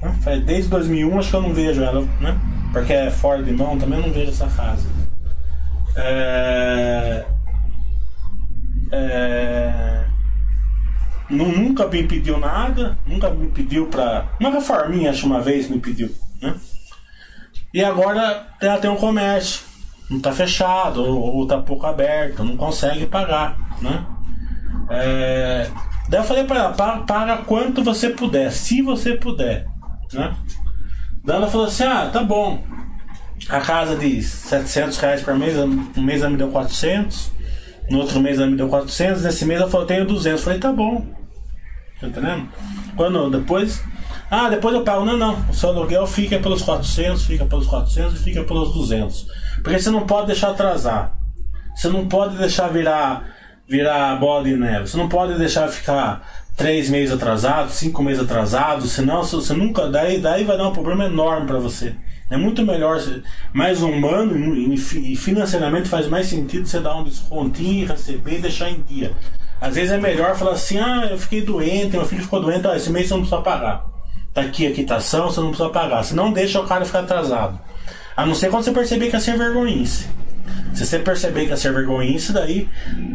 Né? Desde 2001 acho que eu não vejo ela, né? Porque é fora de mão, também não vejo essa casa. É... É nunca me pediu nada, nunca me pediu pra. Uma reforminha, acho uma vez me pediu, né? E agora ela tem um comércio, não tá fechado, ou, ou tá pouco aberto, não consegue pagar, né? É... Daí eu falei pra ela, paga quanto você puder, se você puder, né? Daí ela falou assim, ah, tá bom. A casa de 700 reais por mês, um mês ela me deu 400, no outro mês ela me deu 400, nesse mês ela falou, tenho 200. Eu falei, tá bom. Tá entendendo? Quando depois. Ah, depois eu pago. Não, não. O seu aluguel fica pelos 400, fica pelos 400 e fica pelos 200. Porque você não pode deixar atrasar. Você não pode deixar virar, virar bola de neve. Você não pode deixar ficar três meses atrasado, cinco meses atrasado. Senão você nunca. Daí, daí vai dar um problema enorme para você. É muito melhor, mais humano e financeiramente faz mais sentido você dar um descontinho, receber e deixar em dia. Às vezes é melhor falar assim: ah, eu fiquei doente, meu filho ficou doente, ah, esse mês você não precisa pagar. Tá aqui a quitação, você não precisa pagar. Você não deixa o cara ficar atrasado. A não ser quando você perceber que é ser vergonhice. Se você perceber que é ser vergonhice, daí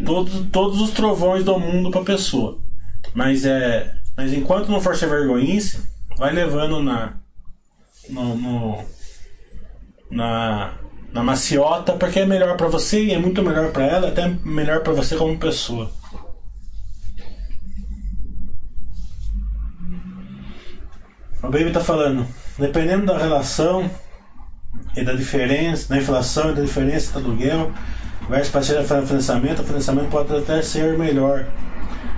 todos, todos os trovões do mundo pra pessoa. Mas é. Mas enquanto não for ser vergonhice, vai levando na. No, no, na, na maciota, porque é melhor para você e é muito melhor para ela, até melhor para você como pessoa. O Baby está falando, dependendo da relação e da diferença, da inflação e da diferença do aluguel versus parceiro de financiamento, o financiamento pode até ser melhor.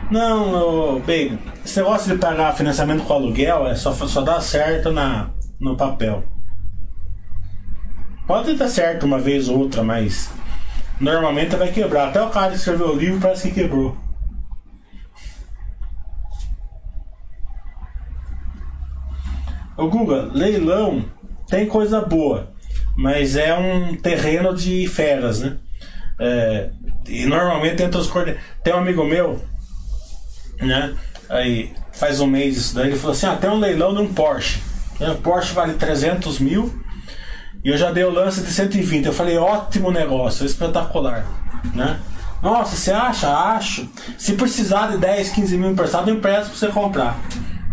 Não, Baby, esse negócio de pagar financiamento com aluguel é só, só dá certo na, no papel. Pode dar certo uma vez ou outra, mas normalmente vai quebrar. Até o cara que escreveu o livro parece que quebrou. O Guga, leilão tem coisa boa, mas é um terreno de feras, né? É, e normalmente entre os coordenadores. Tem um amigo meu, né? Aí faz um mês isso daí, ele falou assim: ah, um leilão de um Porsche. O Porsche vale 300 mil e eu já dei o lance de 120. Eu falei: ótimo negócio, espetacular, né? Nossa, você acha? Acho. Se precisar de 10, 15 mil emprestado, eu empresto pra você comprar.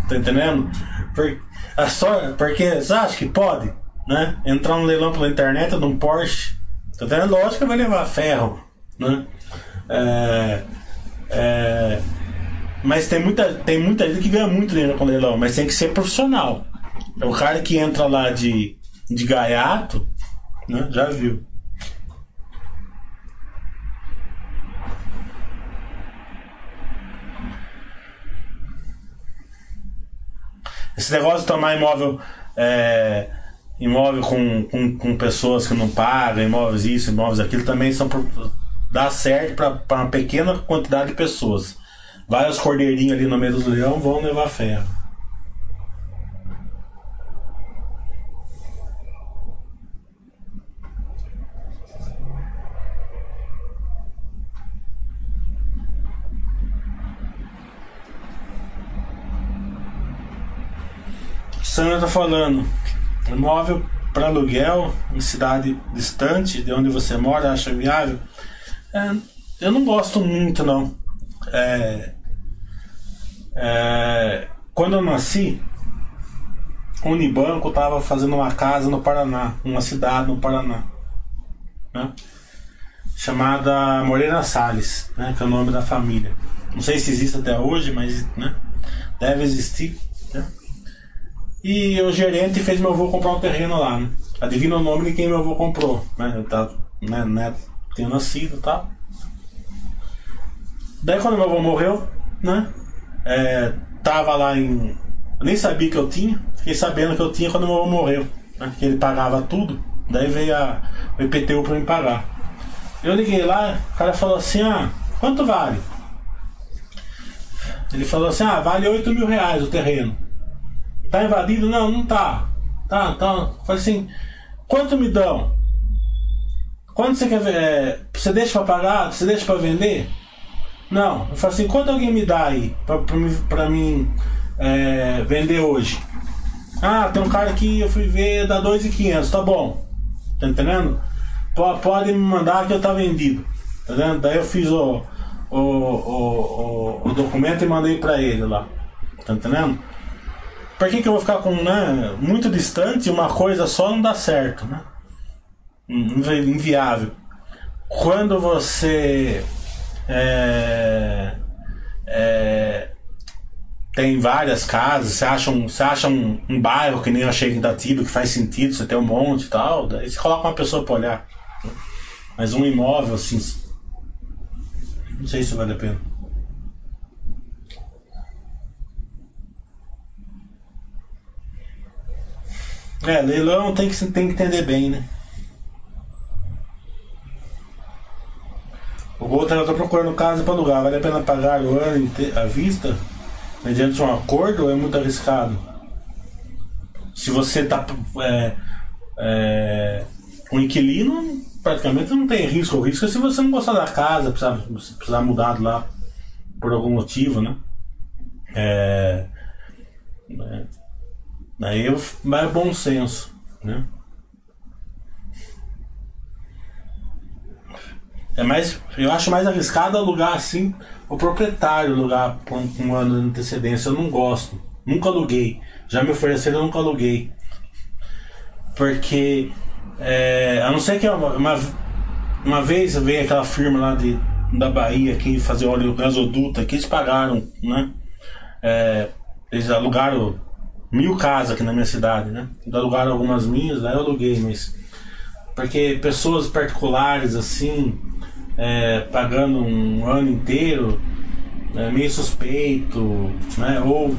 Tá entendendo? Por, é só, porque você acha que pode? Né? Entrar no leilão pela internet de um Porsche. Tá entendendo? Lógico que vai levar ferro. Né? É, é, mas tem muita, tem muita gente que ganha muito dinheiro com leilão, mas tem que ser profissional. É o cara que entra lá de, de gaiato, né? Já viu. Esse negócio de tomar imóvel. É, imóvel com, com, com, pessoas que não pagam, imóveis isso, imóveis aquilo, também são dá certo para uma pequena quantidade de pessoas. Vários cordeirinhos ali no meio do leão vão levar ferro. Sandra tá falando. Imóvel para aluguel em cidade distante de onde você mora, acha viável? É, eu não gosto muito, não. É, é, quando eu nasci, o Unibanco estava fazendo uma casa no Paraná, uma cidade no Paraná, né? chamada Moreira Salles, né? que é o nome da família. Não sei se existe até hoje, mas né? deve existir. Né? E o gerente fez meu avô comprar um terreno lá, né? Adivina o nome de quem meu avô comprou, né? Eu tava, né, né, tinha nascido e tal. Daí quando meu avô morreu, né? É, tava lá em. Eu nem sabia que eu tinha, fiquei sabendo que eu tinha quando meu avô morreu. Né? Que ele pagava tudo. Daí veio a, o IPTU pra me pagar. Eu liguei lá, o cara falou assim, ah, quanto vale? Ele falou assim, ah, vale 8 mil reais o terreno. Tá invadido? Não, não tá. Tá, tá. Falei assim, quanto me dão? Quanto você quer ver? É, você deixa pra pagar? Você deixa pra vender? Não. Eu falei assim, quanto alguém me dá aí pra, pra, mim, pra mim é, vender hoje? Ah, tem um cara que eu fui ver, dá 2,500, tá bom. Tá entendendo? Pode me mandar que eu tá vendido. Tá entendendo? Daí eu fiz o, o, o, o, o documento e mandei pra ele lá. Tá entendendo? Por que, que eu vou ficar com né, muito distante uma coisa só não dá certo, né? Inviável. Quando você é, é, tem várias casas, você acha um, você acha um, um bairro que nem eu achei em que faz sentido, você tem um monte e tal, daí você coloca uma pessoa para olhar. Mas um imóvel assim. Não sei se vale a pena. É, leilão tem que, tem que entender bem, né? O outro está procurando casa para alugar. Vale a pena pagar o ano à vista? Mediante um acordo ou é muito arriscado? Se você está é, é, um inquilino, praticamente não tem risco. O risco é se você não gostar da casa, precisar, precisar mudar lá por algum motivo, né? É, é Daí é bom senso, né? É mais, eu acho mais arriscado alugar assim o proprietário alugar por um, um ano de antecedência. Eu não gosto. Nunca aluguei. Já me ofereceram, eu nunca aluguei. Porque é, a não ser que uma, uma, uma vez veio aquela firma lá de, da Bahia que fazer óleo gasoduto aqui, eles pagaram, né? É, eles alugaram mil casas aqui na minha cidade, né? Alugaram algumas minhas, daí eu aluguei, mas. Porque pessoas particulares, assim, é, pagando um ano inteiro, é meio suspeito, né? Ou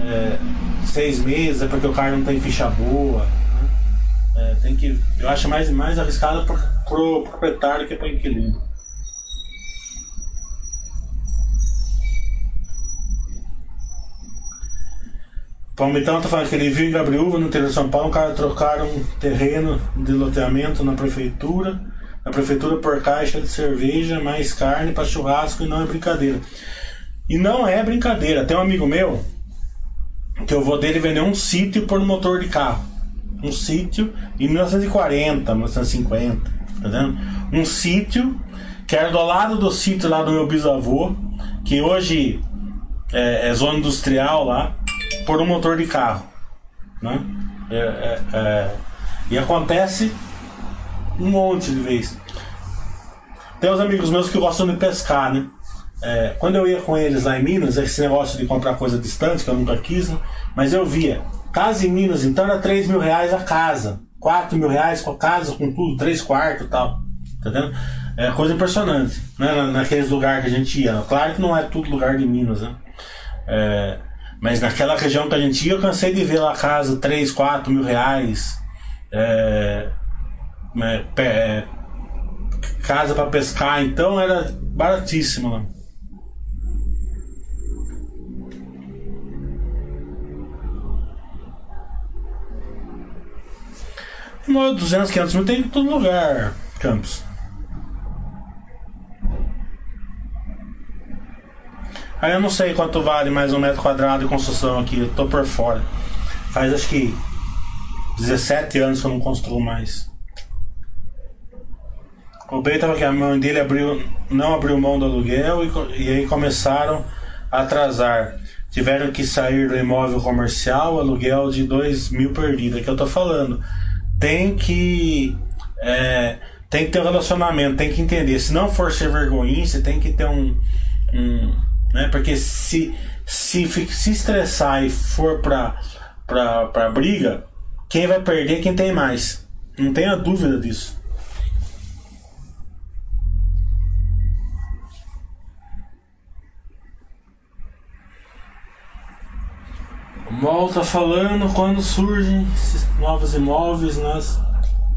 é, seis meses é porque o cara não tem ficha boa. Né? É, tem que, eu acho mais, mais arriscado pro, pro proprietário que pro inquilino. Palmitão tá falando que ele viu em Gabriúva, no interior de São Paulo, um cara trocaram um terreno de loteamento na prefeitura. a prefeitura por caixa de cerveja, mais carne para churrasco e não é brincadeira. E não é brincadeira. Tem um amigo meu que eu vou dele vender um sítio por motor de carro. Um sítio em 1940, 1950, tá vendo? Um sítio que era do lado do sítio lá do meu bisavô, que hoje é, é zona industrial lá, por um motor de carro. Né? É, é, é, e acontece um monte de vezes. Tem uns amigos meus que gostam de pescar, né? É, quando eu ia com eles lá em Minas, esse negócio de comprar coisa distante, que eu nunca quis, né? mas eu via, casa em Minas, então era 3 mil reais a casa, 4 mil reais com a casa, com tudo, 3 quartos e tal. Tá vendo? É coisa impressionante, né? Naqueles lugares que a gente ia. Claro que não é tudo lugar de Minas, né? É, mas naquela região que a gente ia, eu cansei de ver lá casa 3, 4 mil reais. É, é, é casa para pescar, então era baratíssimo lá. Imóvel 200, 500 mil tem em todo lugar, Campos. Aí eu não sei quanto vale mais um metro quadrado de construção aqui, eu tô por fora. Faz acho que 17 anos que eu não construo mais. O Bey tava aqui, a mãe dele abriu, não abriu mão do aluguel e, e aí começaram a atrasar. Tiveram que sair do imóvel comercial, aluguel de 2 mil perdido. É que eu tô falando tem que é, tem que ter um relacionamento, tem que entender. Se não for ser vergonhinha, você tem que ter um, um né? Porque se se se estressar e for pra, pra, pra briga, quem vai perder é quem tem mais. Não tenha dúvida disso. Mol tá falando quando surgem esses novos imóveis nas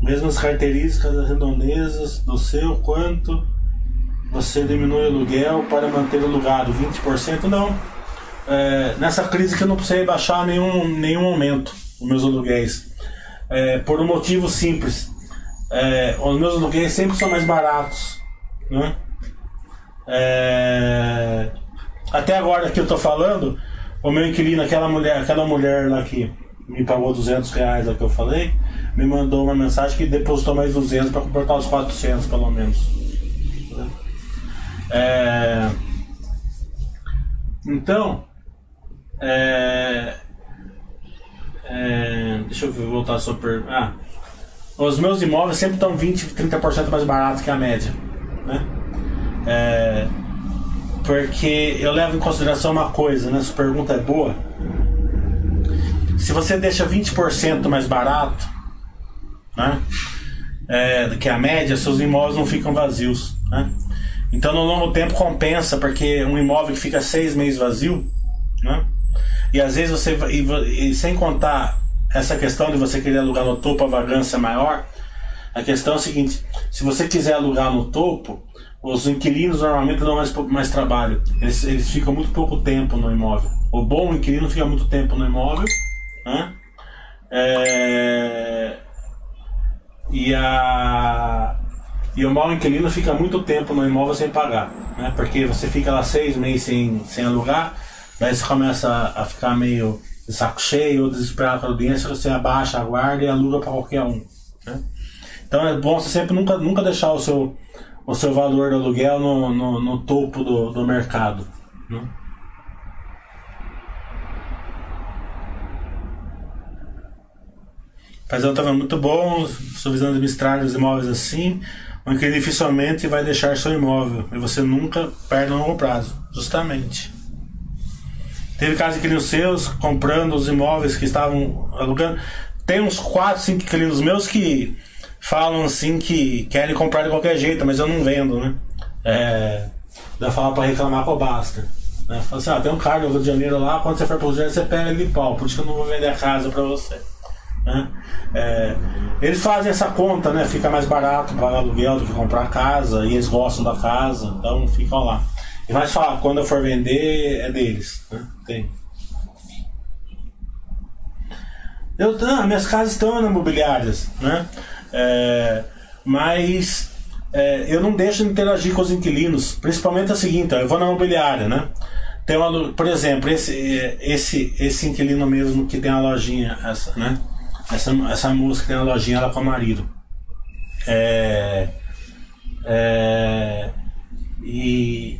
mesmas características das redondezas do seu, quanto você diminui o aluguel para manter alugado 20%? Não. É, nessa crise que eu não precisei baixar nenhum, nenhum aumento os meus aluguéis. É, por um motivo simples. É, os meus aluguéis sempre são mais baratos. Né? É, até agora que eu estou falando, o meu inquilino, aquela mulher, aquela mulher lá que me pagou 200 reais, é que eu falei, me mandou uma mensagem que depositou mais 200 para completar os 400, pelo menos. É... Então, é... É... deixa eu voltar sua pergunta. Ah, os meus imóveis sempre estão 20, 30% mais baratos que a média. Né? É... Porque eu levo em consideração uma coisa, né? Essa pergunta é boa. Se você deixa 20% mais barato, né? É, do que a média, seus imóveis não ficam vazios, né? Então no longo tempo compensa, porque um imóvel que fica seis meses vazio, né? E às vezes você, e, e sem contar essa questão de você querer alugar no topo, a vagância é maior, a questão é a seguinte: se você quiser alugar no topo, os inquilinos normalmente dão mais, mais trabalho. Eles, eles ficam muito pouco tempo no imóvel. O bom inquilino fica muito tempo no imóvel. Né? É... E, a... e o mau inquilino fica muito tempo no imóvel sem pagar. Né? Porque você fica lá seis meses sem, sem alugar, daí você começa a ficar meio de saco cheio ou desesperado com a audiência, você abaixa a guarda e aluga para qualquer um. Né? Então é bom você sempre nunca, nunca deixar o seu o seu valor do aluguel no, no, no topo do, do mercado. Né? Mas eu estava muito bom, estou visando administrar os imóveis assim, o que dificilmente vai deixar seu imóvel e você nunca perde no longo prazo, justamente. Teve casos de os seus comprando os imóveis que estavam alugando. Tem uns 4, 5 inquilinos meus que falam assim que querem comprar de qualquer jeito, mas eu não vendo, né? É, dá falar para reclamar com o Basta. Né? Fala assim, ah, tem um cara no Rio de Janeiro lá, quando você for pro Rio de Janeiro, você pega ele de pau, por isso que eu não vou vender a casa para você. Né? É, eles fazem essa conta, né? Fica mais barato pagar aluguel do que comprar casa, e eles gostam da casa, então ficam lá. E vai falar, quando eu for vender, é deles. Né? Tem. Eu, ah, minhas casas estão imobiliárias, né? É, mas é, eu não deixo de interagir com os inquilinos, principalmente é o seguinte, ó, eu vou na imobiliária, né? Tem uma, por exemplo, esse, esse, esse inquilino mesmo que tem a lojinha, essa, né? Essa, essa que tem a lojinha, ela com o marido. É, é, e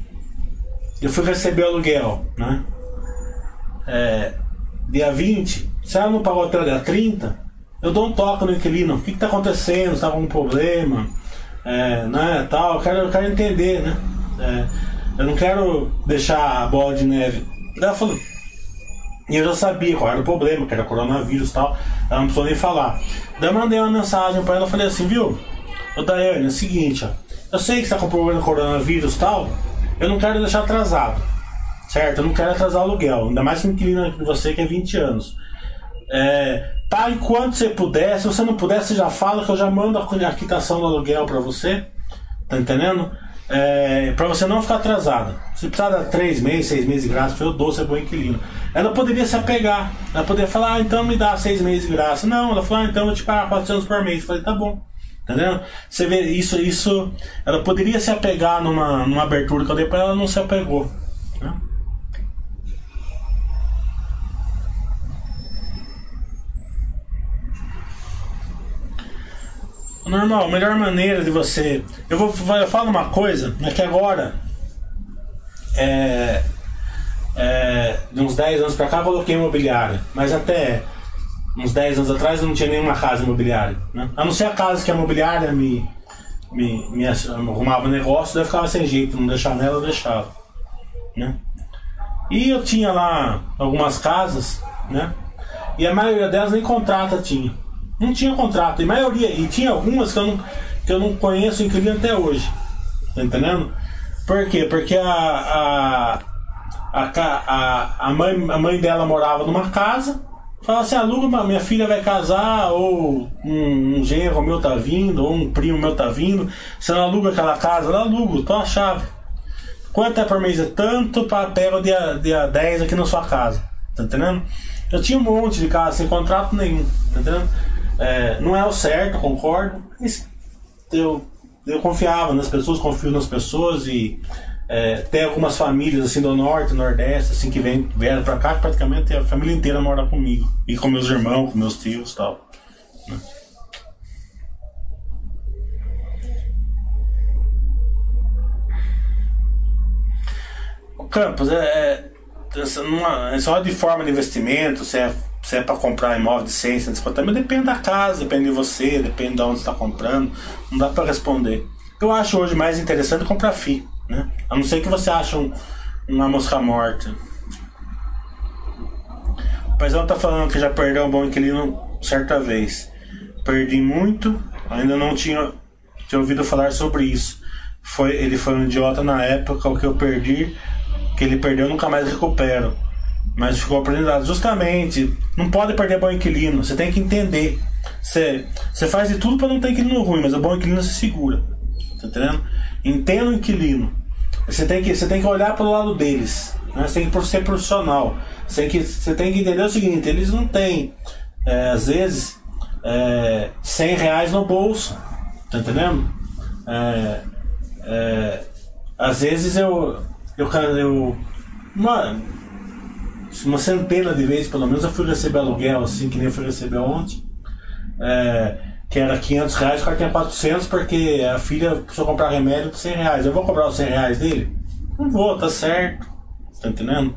eu fui receber o aluguel, né? É, dia 20, se ela não pagou até o dia 30, eu dou um toque no inquilino, o que está acontecendo, está algum problema, é, né, tal, eu quero, eu quero entender, né? É, eu não quero deixar a bola de neve. Ela falou. E eu já sabia qual era o problema, que era coronavírus e tal. Ela não precisou nem falar. Daí eu mandei uma mensagem pra ela, falei assim, viu? Ô Daiane, é o seguinte, ó. Eu sei que você tá com problema com coronavírus e tal. Eu não quero deixar atrasado. Certo? Eu não quero atrasar o aluguel. Ainda mais com um inquilino de você que é 20 anos. É, tá, enquanto você puder. Se você não puder, você já fala que eu já mando a quitação do aluguel pra você. Tá entendendo? É, para você não ficar atrasado. Se precisar dar três meses, seis meses de graça, eu dou, você é bom inquilino. Ela poderia se apegar, ela poderia falar, ah, então me dá seis meses de graça. Não, ela falou, ah, então eu vou te pagar 400 por mês. Eu falei, tá bom. Entendeu? Você vê, isso, isso, ela poderia se apegar numa, numa abertura que eu dei pra ela, ela não se apegou. Né? Normal, a melhor maneira de você. Eu vou eu falo uma coisa, é que agora. É, é, de uns 10 anos pra cá eu coloquei imobiliária. Mas até uns 10 anos atrás eu não tinha nenhuma casa imobiliária. Né? A não ser a casa que a imobiliária me, me, me arrumava negócio, eu ficava sem jeito, não deixar nela, eu deixava. Né? E eu tinha lá algumas casas, né? E a maioria delas nem contrata tinha. Não tinha contrato, e maioria, e tinha algumas que eu não, que eu não conheço inquilino até hoje. Tá entendendo? Por quê? Porque a, a, a, a, mãe, a mãe dela morava numa casa, fala assim, aluga, minha filha vai casar, ou um, um genro meu tá vindo, ou um primo meu tá vindo, você não aluga aquela casa, ela aluga, tô a chave. Quanto é por mês? É tanto para pega dia, dia 10 aqui na sua casa. Tá entendendo? Eu tinha um monte de casa sem contrato nenhum, tá entendendo? É, não é o certo, concordo, mas eu, eu confiava nas pessoas, confio nas pessoas e é, tem algumas famílias assim do norte, nordeste, assim, que vem, vieram pra cá, praticamente a família inteira mora comigo. E com meus irmãos, com meus tios tal. Né? O campus é, é, é só de forma de investimento, se é se é para comprar imóvel de 100, 150 mil, depende da casa, depende de você, depende de onde está comprando. Não dá para responder. Eu acho hoje mais interessante comprar FI, né? A não ser que você ache um, uma mosca morta. O paizão tá falando que já perdeu um bom inquilino certa vez. Perdi muito, ainda não tinha, tinha ouvido falar sobre isso. Foi, ele foi um idiota na época, o que eu perdi, que ele perdeu, nunca mais recupero. Mas ficou aprendizado. Justamente, não pode perder bom inquilino. Você tem que entender. Você, você faz de tudo para não ter inquilino ruim, mas o bom inquilino se segura. Tá entendendo? Entenda o inquilino. Você tem que, você tem que olhar para o lado deles. Né? Você tem que ser profissional. Você tem que, você tem que entender o seguinte: eles não têm, é, às vezes, é, 100 reais no bolso. Tá entendendo? É, é, às vezes eu. Eu, eu mano, uma centena de vezes, pelo menos, eu fui receber aluguel, assim, que nem fui receber ontem. É, que era 500 reais, o cara tinha 400 porque a filha precisou comprar remédio por 100 reais. Eu vou cobrar os 100 reais dele? Não vou, tá certo. Tá entendendo?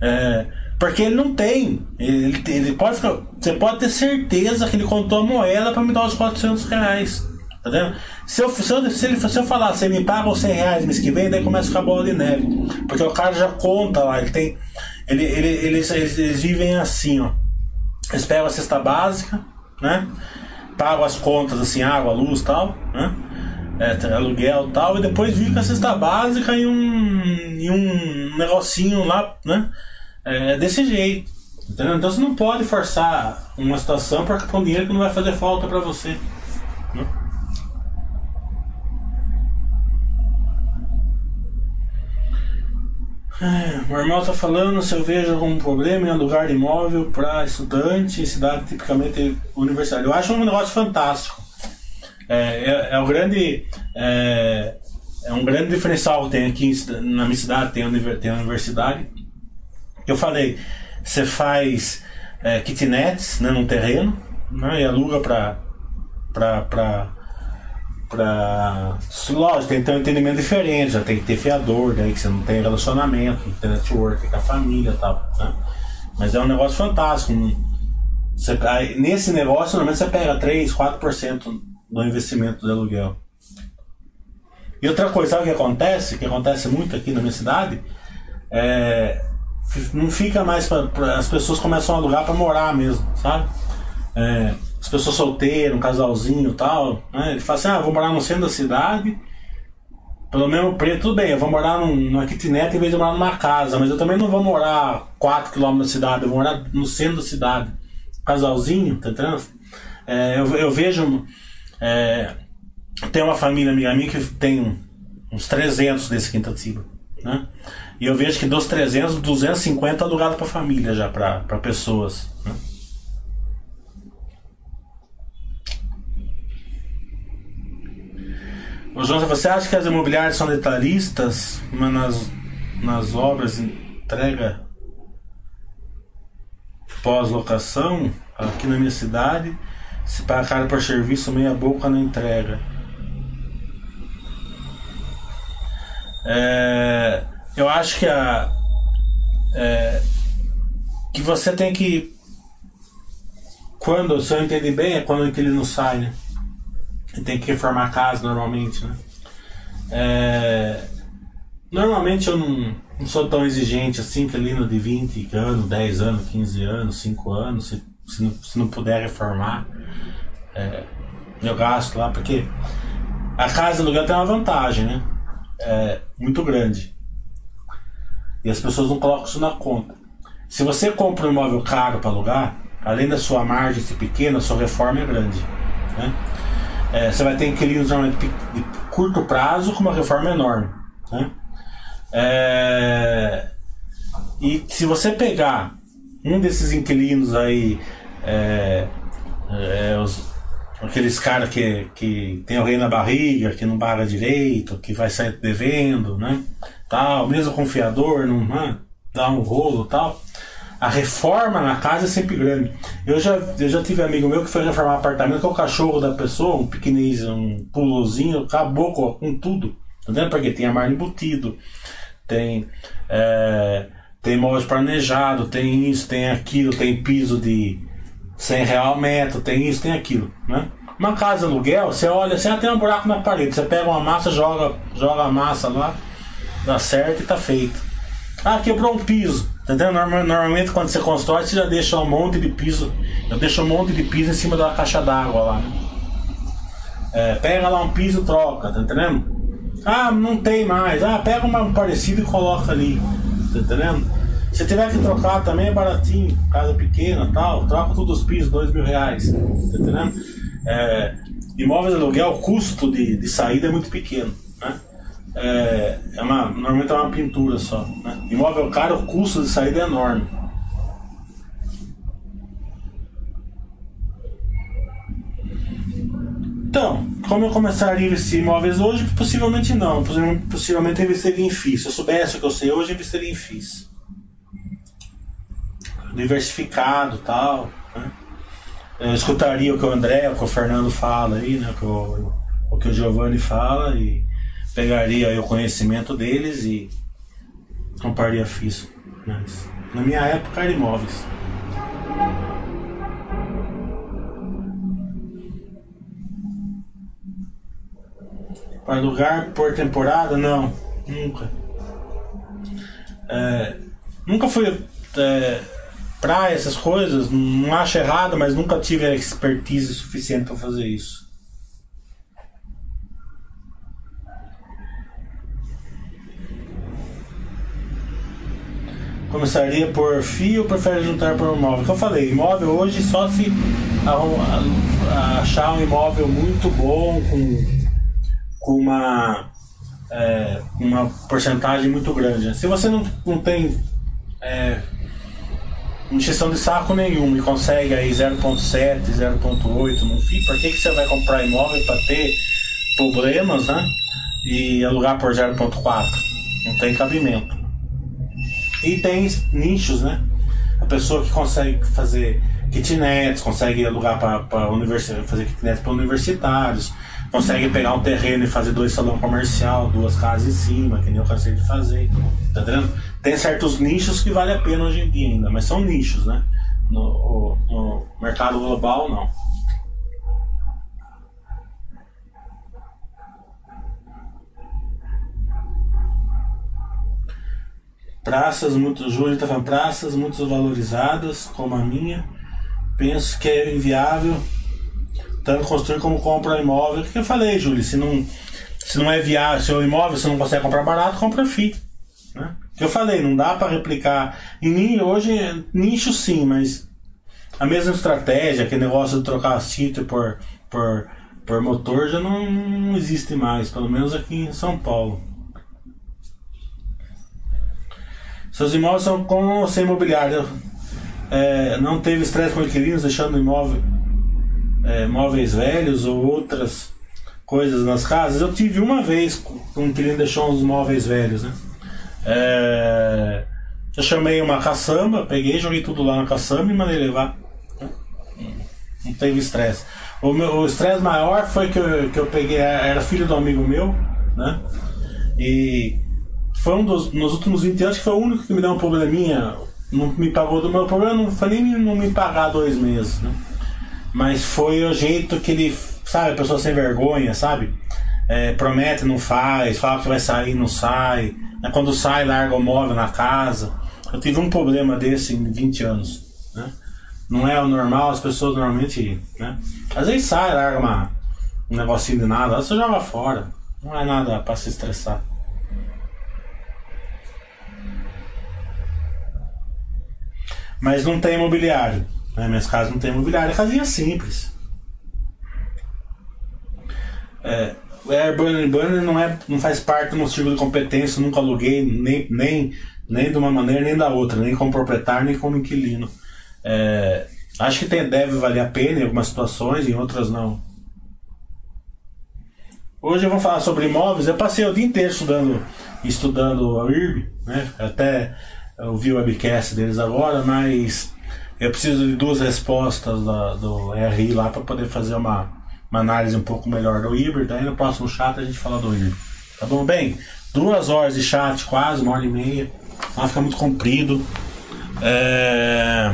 É, porque ele não tem. Ele, ele pode ficar, você pode ter certeza que ele contou a moeda para me dar os 400 reais. Tá vendo? Se eu, se, eu, se, ele, se eu falar, você me paga os 100 reais mês que vem, daí começa a ficar bola de neve. Porque o cara já conta lá, ele tem. Ele, ele, eles, eles, vivem assim, ó. Eles pegam a cesta básica, né? Pagam as contas, assim, água, luz tal, né? É, aluguel tal, e depois vivem com a cesta básica e um, e um negocinho lá, né? É, desse jeito. Entendeu? Então você não pode forçar uma situação para um dinheiro que não vai fazer falta para você. É, o irmão tá falando se eu vejo algum problema em alugar imóvel para estudante em cidade tipicamente universitária. Eu acho um negócio fantástico. É, é, é, o grande. É, é um grande diferencial que tem aqui na minha cidade, tem a, universidade. Eu falei, você faz é, kitnets né, num terreno né, e aluga para pra. Lógico, tem que ter um entendimento diferente, já tem que ter fiador, daí que você não tem relacionamento, não tem network com a família e tal. Né? Mas é um negócio fantástico. Você, nesse negócio, normalmente você pega 3, 4% do investimento de aluguel. E outra coisa, sabe o que acontece? Que acontece muito aqui na minha cidade? É, não fica mais para as pessoas começam a alugar para morar mesmo, sabe? É, as pessoas solteiras, um casalzinho e tal, né? Ele fala assim, ah, vou morar no centro da cidade, pelo mesmo preço, tudo bem, eu vou morar num, numa kitnet em vez de morar numa casa, mas eu também não vou morar 4 km da cidade, eu vou morar no centro da cidade. Casalzinho, tá entendendo? É, eu, eu, vejo. É, tem uma família amiga minha que tem uns 300 desse Quintatiba, né? E eu vejo que dos 300, 250 alugado para família já, para pessoas, né? Ô, João, você acha que as imobiliárias são detalhistas nas, nas obras entrega pós-locação aqui na minha cidade? Se pagar por serviço meia boca na entrega. É, eu acho que a é, que você tem que quando, se eu entendi bem, é quando o inquilino sai, né? Tem que reformar a casa normalmente, né? É, normalmente eu não, não, sou tão exigente assim, que ali no de 20 anos, 10 anos, 15 anos, 5 anos, se, se, não, se não puder reformar, é, eu gasto lá, porque a casa do lugar tem uma vantagem, né? É, muito grande. E as pessoas não colocam isso na conta. Se você compra um imóvel caro para alugar, além da sua margem ser pequena, sua reforma é grande. Né? É, você vai ter inquilinos normalmente de curto prazo com uma reforma enorme. Né? É, e se você pegar um desses inquilinos aí, é, é os, aqueles caras que, que tem alguém na barriga, que não paga direito, que vai sair devendo, né? Tal, mesmo confiador, não né? dá um rolo tal a reforma na casa é sempre grande. Eu já, eu já tive amigo meu que foi reformar apartamento com o cachorro da pessoa, um pequenininho, um pulozinho, acabou com, com tudo. Entendeu? Porque tem armário embutido, tem, é, tem móveis planejado, tem isso, tem aquilo, tem piso de 100 real metro, tem isso, tem aquilo, né? Uma casa aluguel, você olha, você tem um buraco na parede, você pega uma massa, joga, joga a massa lá, dá certo e tá feito. Ah, quebrou um piso. Entendeu? Normalmente quando você constrói, você já deixa um monte de piso. Eu deixo um monte de piso em cima da caixa d'água lá. Né? É, pega lá um piso troca, tá entendendo? Ah, não tem mais. Ah, pega um parecido e coloca ali. Tá entendendo? Se tiver que trocar também é baratinho, casa pequena tal, troca todos os pisos, dois mil reais. Tá entendendo? É, imóveis de aluguel, o custo de, de saída é muito pequeno. É, é uma, normalmente é uma pintura só. Né? Imóvel caro, o custo de saída é enorme. Então, como eu começaria a investir imóveis hoje? Possivelmente não. Possivelmente eu investiria em FIIs. Se eu soubesse o que eu sei hoje, eu investiria em FIIs. Diversificado tal. Né? Eu escutaria o que o André, o que o Fernando fala aí, né? o, que o, o que o Giovanni fala e pegaria o conhecimento deles e compraria FIS. Mas, na minha época era imóveis. Para lugar por temporada? Não, nunca. É, nunca fui é, praia, essas coisas, não acho errado, mas nunca tive a expertise suficiente para fazer isso. Começaria por fio ou prefere juntar por imóvel? Que eu falei, imóvel hoje só se achar um imóvel muito bom, com, com uma, é, uma porcentagem muito grande. Se você não, não tem é, injeção de saco nenhum e consegue aí 0.7, 0.8 no FII, por que, que você vai comprar imóvel para ter problemas, né? E alugar por 0.4. Não tem cabimento. E tem nichos, né? A pessoa que consegue fazer kitnets, consegue alugar para universidade, fazer kitnets para universitários, consegue pegar um terreno e fazer dois salão comercial, duas casas em cima, que nem eu cansei de fazer. Tá entendendo? Tem certos nichos que vale a pena hoje em dia ainda, mas são nichos, né? No, no mercado global, não. Praças muito. Júlio está praças muito valorizadas, como a minha. Penso que é inviável tanto construir como comprar imóvel. O que eu falei, Júlio? Se não, se não é viável, se o imóvel você não consegue comprar barato, compra FII. Né? Que eu falei, não dá para replicar. Em hoje, nicho sim, mas a mesma estratégia, aquele negócio de trocar sítio por, por, por motor já não, não existe mais, pelo menos aqui em São Paulo. Seus imóveis são com ou sem imobiliário. É, não teve estresse com inquilinos deixando imóvel, é, velhos ou outras coisas nas casas. Eu tive uma vez um inquilino deixou uns móveis velhos, né? É, eu chamei uma caçamba, peguei, joguei tudo lá na caçamba e mandei levar. Não teve estresse. O estresse maior foi que eu, que eu peguei, era filho do amigo meu, né? E foi um dos. Nos últimos 20 anos que foi o único que me deu um probleminha. Não me pagou do meu problema, não foi nem não me pagar dois meses, né? Mas foi o jeito que ele. Sabe, a pessoa sem vergonha, sabe? É, promete, não faz, fala que vai sair, não sai. Né? Quando sai, larga o móvel na casa. Eu tive um problema desse em 20 anos. Né? Não é o normal, as pessoas normalmente. Né? Às vezes sai, larga uma, um negocinho de nada, você joga fora. Não é nada para se estressar. Mas não tem imobiliário. Né? Minhas casas não tem imobiliário. É casinha simples. É, Airbnb Burner não, é, não faz parte do meu círculo de competência. Nunca aluguei nem, nem, nem de uma maneira nem da outra. Nem como proprietário, nem como inquilino. É, acho que tem, deve valer a pena em algumas situações, em outras não. Hoje eu vou falar sobre imóveis. Eu passei o dia inteiro estudando, estudando a IRB, né? Até eu vi o webcast deles agora, mas eu preciso de duas respostas da, do RI lá para poder fazer uma, uma análise um pouco melhor do híbrido. Aí no próximo chat a gente fala do híbrido. Tá bom? Bem, duas horas de chat, quase, uma hora e meia. Vai ficar muito comprido. É...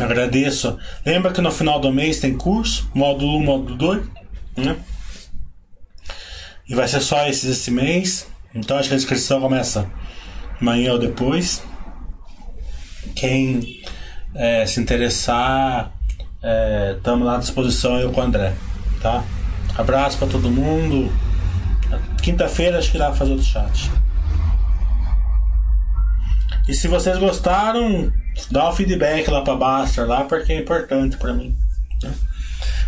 Agradeço. Lembra que no final do mês tem curso, módulo 1, módulo 2, né? E vai ser só esses esse mês. Então acho que a inscrição começa amanhã ou depois. Quem é, se interessar, estamos é, lá à disposição eu com o André. Tá? Abraço para todo mundo. Quinta-feira acho que dá pra fazer outro chat. E se vocês gostaram, dá o feedback lá pra Baster lá, porque é importante para mim. Né?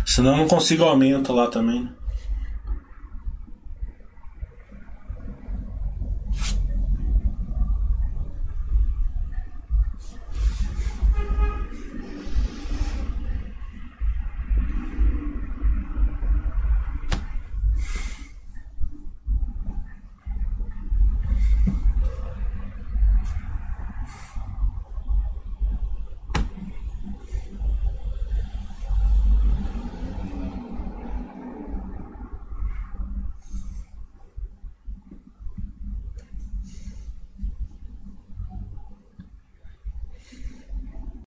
Senão eu não consigo aumento lá também.